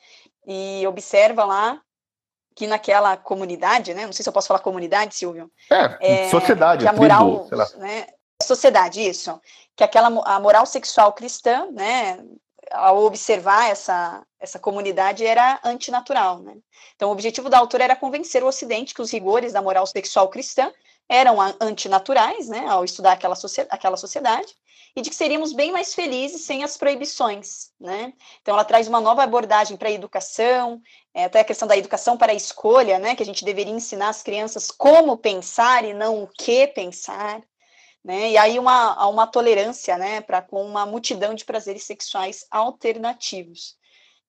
e observa lá que naquela comunidade, né? Não sei se eu posso falar comunidade, Silvio. É, é sociedade, que a moral, tribo, né? Sociedade, isso. Que aquela a moral sexual cristã, né? Ao observar essa, essa comunidade era antinatural, né? Então, o objetivo da autora era convencer o Ocidente que os rigores da moral sexual cristã eram antinaturais, né? Ao estudar aquela, aquela sociedade e de que seríamos bem mais felizes sem as proibições, né? Então ela traz uma nova abordagem para a educação, é, até a questão da educação para a escolha, né? Que a gente deveria ensinar as crianças como pensar e não o que pensar, né? E aí uma, uma tolerância, né? Para com uma multidão de prazeres sexuais alternativos.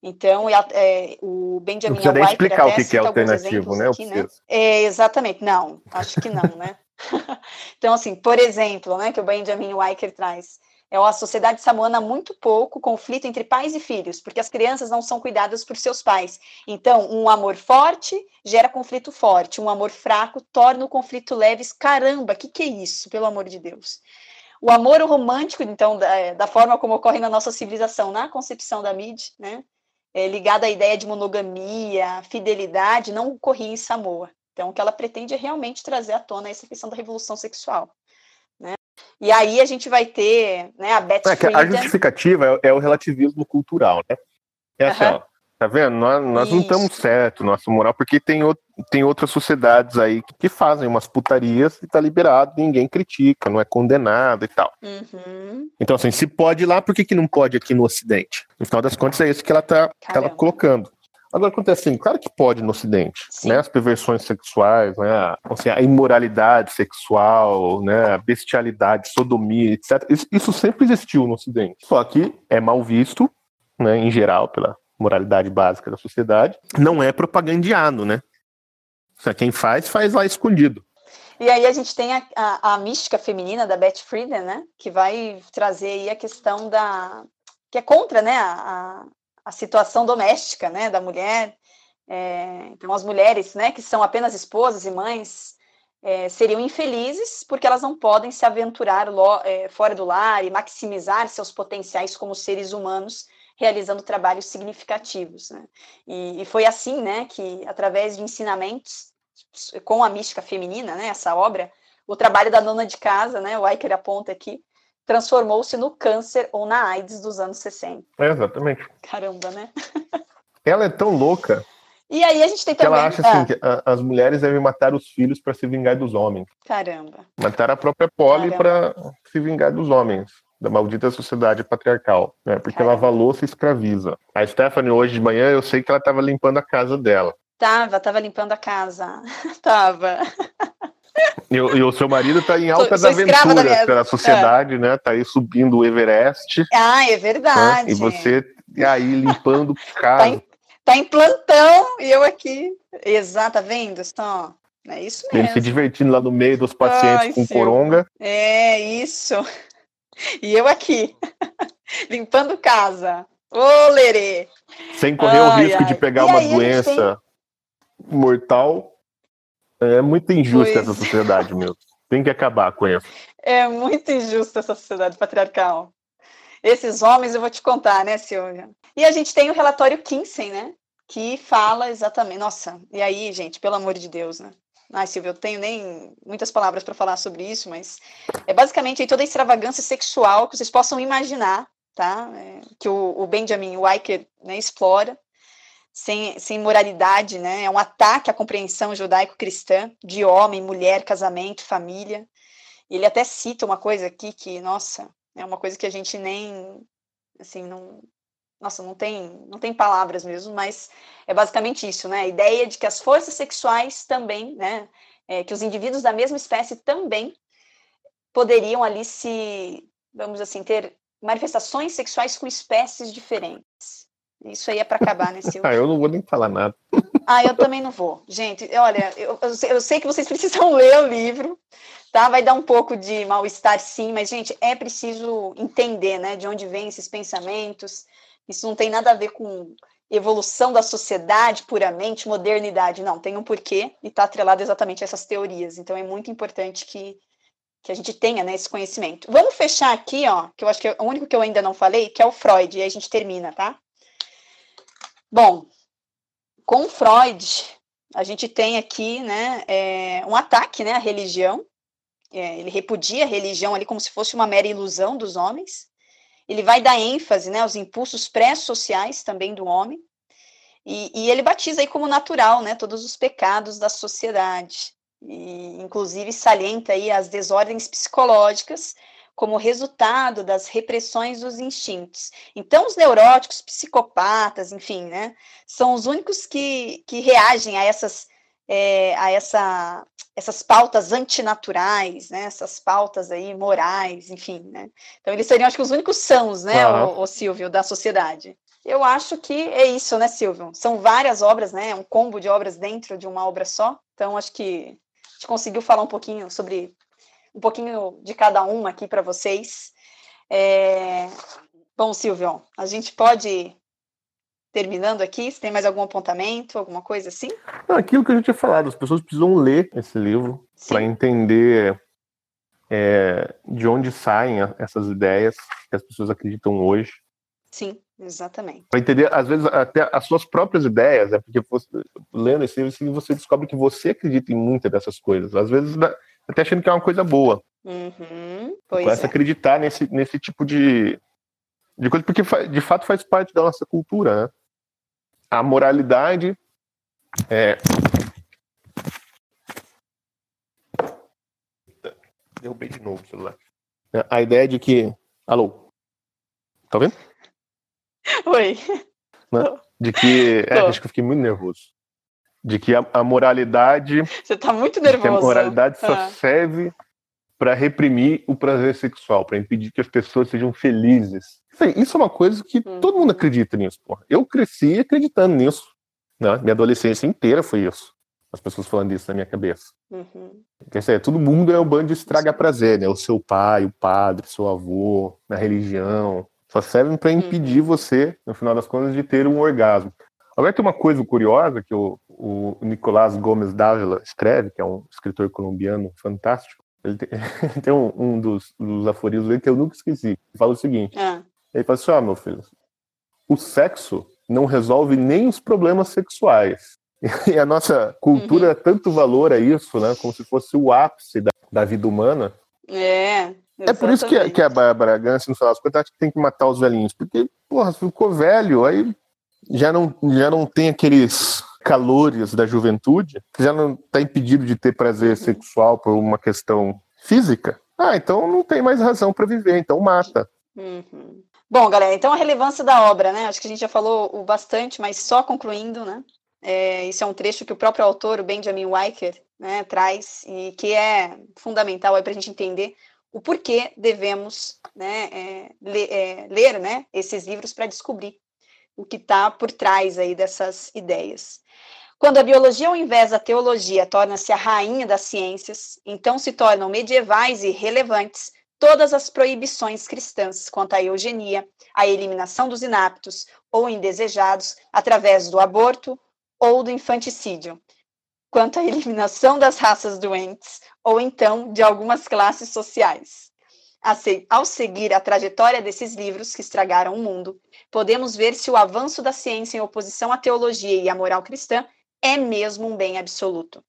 Então, a- é, o Não Benjamin nem Weicker explicar o que, que é alternativo, né? Aqui, né? É, exatamente, não, acho que não, né? então, assim, por exemplo, né, que o Benjamin Weicker traz, é a sociedade samoana muito pouco conflito entre pais e filhos, porque as crianças não são cuidadas por seus pais. Então, um amor forte gera conflito forte, um amor fraco torna o conflito leve. Caramba, que, que é isso, pelo amor de Deus? O amor romântico, então, da, da forma como ocorre na nossa civilização, na concepção da Mid, né, é, ligada à ideia de monogamia, fidelidade, não ocorria em Samoa. Então, o que ela pretende é realmente trazer à tona essa questão da revolução sexual. E aí a gente vai ter né, a Beth É a justificativa é, é o relativismo cultural, né? É assim, Aham. ó, tá vendo? Nós, nós não estamos certo, nossa moral, porque tem, out- tem outras sociedades aí que, que fazem umas putarias e tá liberado, ninguém critica, não é condenado e tal. Uhum, Então, assim, se pode lá, por que, que não pode aqui no Ocidente? No final das contas, é isso que ela tá, que ela colocando. Agora, acontece assim, claro que pode no Ocidente, Sim. né? As perversões sexuais, né? a- assim, a imoralidade sexual, né? A bestialidade, sodomia, etc. Isso, sempre existiu no Ocidente. Só que é mal visto, né? Em geral, pela moralidade básica da sociedade. Não é propagandeado, né? Só quem faz, faz lá escondido. E aí a gente tem a, a, a mística feminina da Beth Friedan, né? Que vai trazer aí a questão da... que é contra, né? A, a, situação doméstica, né? Da mulher. É, então, as mulheres, né? Que são apenas esposas e mães, é, seriam infelizes porque elas não podem se aventurar lo- é, fora do lar e maximizar seus potenciais como seres humanos, realizando trabalhos significativos, né? E, e foi assim, né? Que através de ensinamentos com a mística feminina, né, essa obra, o trabalho da dona de casa, né, o Aiker aponta aqui, transformou-se no câncer ou na AIDS dos anos 60. É, exatamente. Caramba, né? Ela é tão louca E aí a gente tem que também... ela acha Ah, assim, que a- as mulheres devem matar os filhos para se vingar dos homens. Caramba. Matar a própria Polly para se vingar dos homens, da maldita sociedade patriarcal, né? Porque Caramba. lava louça e escraviza. A Stephanie, hoje de manhã, eu sei que ela estava limpando a casa dela. Tava, tava limpando a casa. tava. E, o- o seu marido está em Sou- altas sou da aventuras pela sociedade, né? Tá aí subindo o Everest, Ah, é né? verdade. E você aí limpando Tá casa. em, tá em plantão e eu aqui. Exato, tá vendo? Só. É isso Ele se mesmo. divertindo lá no meio dos pacientes Ai, com coronga. É isso. E eu aqui, limpando casa. Ô, Lerê! sem correr o Ai, risco de ai. pegar E uma doença mortal. É muito injusta Pois. essa sociedade, meu. Tem que acabar com isso. É muito injusta essa sociedade patriarcal. Esses homens, eu vou te contar, né, Silvia? E a gente tem o relatório Kinsey, né? Que fala exatamente. Nossa, e aí, gente, pelo amor de Deus, né? Ai, Silvia, eu tenho nem muitas palavras para falar sobre isso, mas é basicamente toda a extravagância sexual que vocês possam imaginar, tá? É, que o, o Benjamin Weicker né, explora, sem, sem moralidade, né? É um ataque à compreensão judaico-cristã de homem, mulher, casamento, família. Ele até cita uma coisa aqui que, nossa, é uma coisa que a gente nem, assim, não, nossa, não tem, não tem palavras mesmo, mas é basicamente isso, né? A ideia de que as forças sexuais também, né, é, que os indivíduos da mesma espécie também poderiam ali se, vamos assim, ter manifestações sexuais com espécies diferentes. Isso aí é para acabar, né, Silvio? Ah, eu não vou nem falar nada. Ah, eu também não vou. Gente, olha, eu, eu sei- que vocês precisam ler o livro, tá? Vai dar um pouco de mal-estar, sim, mas, gente, é preciso entender, né, de onde vêm esses pensamentos. Isso não tem nada a ver com evolução da sociedade puramente, modernidade. Não, tem um porquê e está atrelado exatamente a essas teorias. Então, é muito importante que, que a gente tenha né, esse conhecimento. Vamos fechar aqui, ó, que eu acho que é o único que eu ainda não falei, que é o Freud, e aí a gente termina, tá? Bom, com Freud, a gente tem aqui né, é, um ataque né, à religião. É, ele repudia a religião ali como se fosse uma mera ilusão dos homens. Ele vai dar ênfase né, aos impulsos pré-sociais também do homem. E, e ele batiza aí como natural né, todos os pecados da sociedade. E, inclusive, salienta aí as desordens psicológicas como resultado das repressões dos instintos. Então, os neuróticos, psicopatas, enfim, né, são os únicos que, que reagem a essas, é, a essa, essas pautas antinaturais, né, essas pautas aí morais, enfim, né. Então, eles seriam, acho que, os únicos sãos, né, Aham. o, o Silvio, da sociedade. eu acho que é isso, né, Silvio? São várias obras, né? Um combo de obras dentro de uma obra só. Então, acho que a gente conseguiu falar um pouquinho sobre um pouquinho de cada uma aqui para vocês. É... Bom, Silvio, a gente pode terminando aqui. Se tem mais algum apontamento, alguma coisa assim? Não, aquilo que a gente tinha falado, as pessoas precisam ler esse livro para entender é, de onde saem essas ideias que as pessoas acreditam hoje. Sim, exatamente. Para entender, às vezes, até as suas próprias ideias, é porque você, lendo esse livro, você descobre que você acredita em muitas dessas coisas. Às vezes, até achando que é uma coisa boa. Uhum, Começa a é. acreditar nesse, nesse tipo de, de coisa, porque de fato faz parte da nossa cultura. Né? A moralidade é. Derrubei de novo o celular. É, A ideia de que. Alô? Tá vendo? Oi. De que. É, acho que eu fiquei muito nervoso. De que a, a moralidade. Você tá muito que a nervoso. moralidade só Ah. serve para reprimir o prazer sexual, para impedir que as pessoas sejam felizes. Isso, é uma coisa que Hum. todo mundo acredita nisso, porra. Eu cresci acreditando nisso. Né? Minha adolescência inteira foi isso. As pessoas falando isso na minha cabeça. Uhum. Quer dizer, todo mundo é um bando de estraga prazer, né? O seu pai, o padre, seu avô, na religião. Só servem para impedir você, no final das contas, de ter um orgasmo. Agora tem uma coisa curiosa que o, o Nicolás Gomes Dávila escreve, que é um escritor colombiano fantástico. Ele tem, tem um, um dos, dos aforismos dele que eu nunca esqueci. Ele fala o seguinte: Ah, ele fala assim, ó, meu filho, o sexo não resolve nem os problemas sexuais. E a nossa cultura dá tanto valor a isso, né? Como se fosse o ápice da, da vida humana. é. É por isso que, a- que a Bárbara Gance, no final das contas, tem que matar os velhinhos. Porque, porra, ficou velho, aí já não, já não tem aqueles calores da juventude, já não está impedido de ter prazer sexual por uma questão física. Ah, então não tem mais razão para viver, então mata. Uhum. Bom, galera, então a relevância da obra, né? Acho que a gente já falou o bastante, mas só concluindo, né? É, isso é um trecho que o próprio autor, o Benjamin Weicker, né, traz e que é fundamental para a gente entender o porquê devemos né, é, ler, é, ler né, esses livros para descobrir o que está por trás aí dessas ideias. Quando a biologia, ao invés da teologia, torna-se a rainha das ciências, então se tornam medievais e relevantes todas as proibições cristãs quanto à eugenia, à eliminação dos inaptos ou indesejados através do aborto ou do infanticídio, quanto à eliminação das raças doentes ou então de algumas classes sociais. Ao seguir a trajetória desses livros que estragaram o mundo, podemos ver se o avanço da ciência em oposição à teologia e à moral cristã é mesmo um bem absoluto.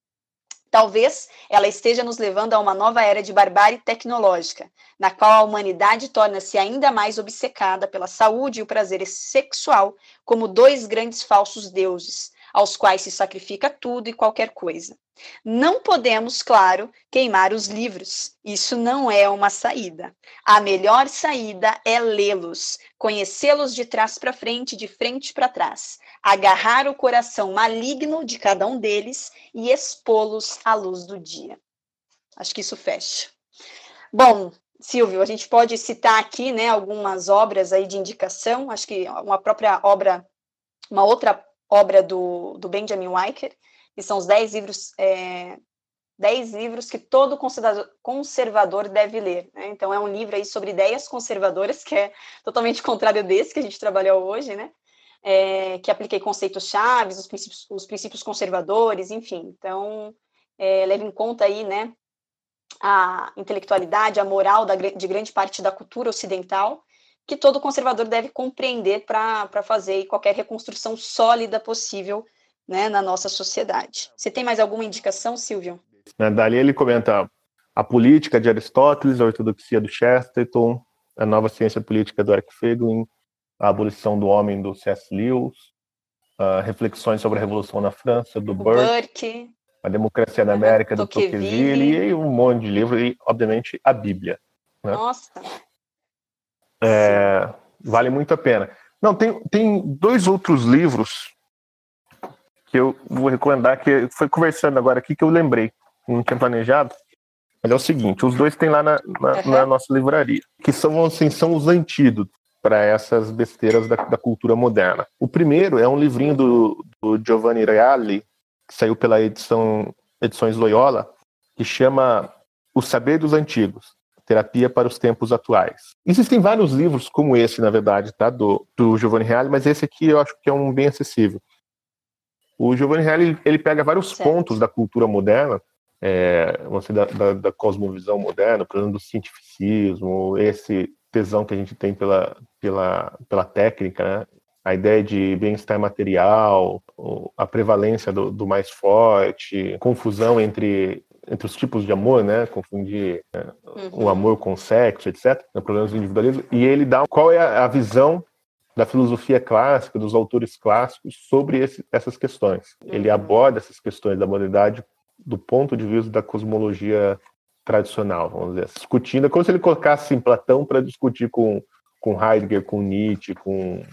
Talvez ela esteja nos levando a uma nova era de barbárie tecnológica, na qual a humanidade torna-se ainda mais obcecada pela saúde e o prazer sexual como dois grandes falsos deuses, aos quais se sacrifica tudo e qualquer coisa. Não podemos, claro, queimar os livros. Isso não é uma saída. A melhor saída é lê-los, conhecê-los de trás para frente, de frente para trás, agarrar o coração maligno de cada um deles e expô-los à luz do dia. Acho que isso fecha. Bom, Silvio, a gente pode citar aqui, né, algumas obras aí de indicação. Acho que uma própria obra, uma outra obra do, do Benjamin Weicker, que são os dez livros, é, dez livros que todo conservador, conservador deve ler. Né? Então é um livro aí sobre ideias conservadoras, que é totalmente contrário desse que a gente trabalhou hoje, né? É, que apliquei conceitos chaves, os princípios, os princípios conservadores, enfim. Então, é, leve em conta aí, né, a intelectualidade, a moral da, de grande parte da cultura ocidental, que todo conservador deve compreender para fazer qualquer reconstrução sólida possível né, na nossa sociedade. Você tem mais alguma indicação, Silvio? Né, Dali ele comenta a política de Aristóteles, a ortodoxia do Chesterton, a nova ciência política do Eric Feiglin, a abolição do homem do C.S. Lewis, reflexões sobre a revolução na França do Burke, Burke, a democracia da América do Tocqueville. E um monte de livros e obviamente a Bíblia. Né? nossa, É, vale muito a pena. Não, tem, tem dois outros livros que eu vou recomendar, que foi conversando agora aqui que eu lembrei, não tinha planejado. Mas é o seguinte, os dois tem lá na, na, Uhum. na nossa livraria, que são assim, são os antídotos. para essas besteiras da, da, cultura moderna. O primeiro é um livrinho do, do Giovanni Reale, que saiu pela edição Edições Loyola, que chama O Saber dos Antigos, Terapia para os Tempos Atuais. Existem vários livros como esse, na verdade, tá, do, do Giovanni Reale, mas esse aqui eu acho que é um bem acessível. O Giovanni Reale ele pega vários certo. pontos da cultura moderna, é, da, da, da, cosmovisão moderna, por exemplo, do cientificismo, esse tesão que a gente tem pela, pela, pela técnica, né? a ideia de bem-estar material, a prevalência do, do, mais forte, confusão entre, entre os tipos de amor, né? Confundir né? Uhum. o amor com o sexo, etc. Né? Problemas do individualismo. E ele dá qual é a visão da filosofia clássica, dos autores clássicos sobre esse, essas questões. Ele uhum. aborda essas questões da modernidade do ponto de vista da cosmologia tradicional, vamos dizer, discutindo, é como se ele colocasse em Platão para discutir com, com Heidegger, com Nietzsche, com,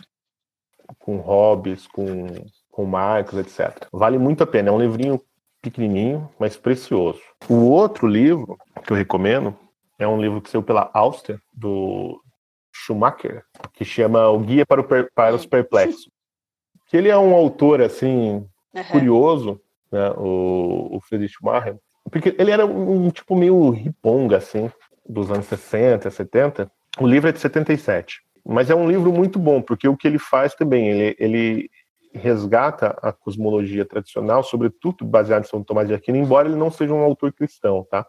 com Hobbes, com, com Marx, etc. Vale muito a pena, é um livrinho pequenininho, mas precioso. O outro livro que eu recomendo é um livro que saiu pela Auster, do Schumacher, que chama O Guia para, o per, para os Perplexos. Que ele é um autor, assim, uhum. curioso, né, o, o Friedrich Schumacher, porque ele era um, tipo meio riponga, assim, dos anos 60, 70. O livro é de 77. Mas é um livro muito bom, porque o que ele faz também, ele, ele resgata a cosmologia tradicional, sobretudo baseado em São Tomás de Aquino, embora ele não seja um autor cristão, tá?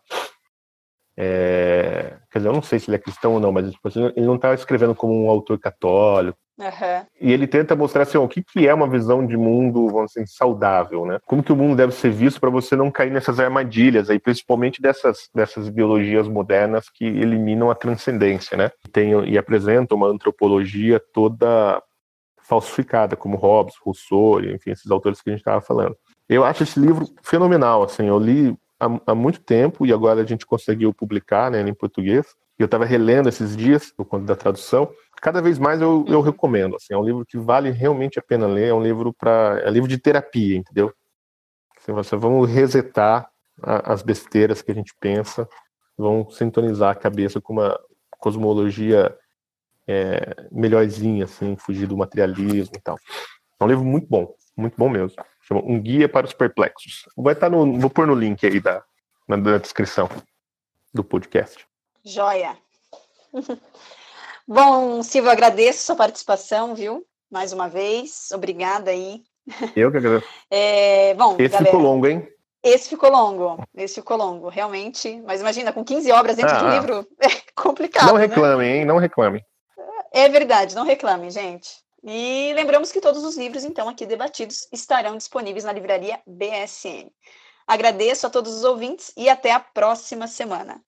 É, quer dizer, eu não sei se ele é cristão ou não, mas tipo assim, ele não está escrevendo como um autor católico. Uhum. E ele tenta mostrar assim, ó, o que, que é uma visão de mundo, vamos dizer, saudável, né? Como que o mundo deve ser visto para você não cair nessas armadilhas aí, principalmente dessas, dessas ideologias modernas que eliminam a transcendência, né? Tem, e apresentam uma antropologia toda falsificada, como Hobbes, Rousseau, enfim, esses autores que a gente estava falando. Eu acho esse livro fenomenal, assim, eu li há, há, muito tempo e agora a gente conseguiu publicar né, em português. Eu estava relendo esses dias por conta da tradução. Cada vez mais eu, eu recomendo. Assim, é um livro que vale realmente a pena ler. É um livro para é um livro de terapia, entendeu? Assim, você vamos resetar a, as besteiras que a gente pensa, vamos sintonizar a cabeça com uma cosmologia é, melhorzinha, assim, fugir do materialismo e tal. É um livro muito bom, muito bom mesmo. Chama Um Guia para os Perplexos. Vai estar no. Vou pôr no link aí da, na descrição do podcast. Joia! Bom, Silvio, agradeço sua participação, viu? Mais uma vez. Obrigada aí. Eu que agradeço. É, bom, Esse galera, ficou longo, hein? Esse ficou longo, esse ficou longo, realmente. Mas imagina, com 15 obras dentro ah, de um livro, é complicado. Não reclamem, né? hein? Não reclamem. É verdade, não reclamem, gente. E lembramos que todos os livros, então, aqui debatidos estarão disponíveis na livraria BSN. Agradeço a todos os ouvintes e até a próxima semana.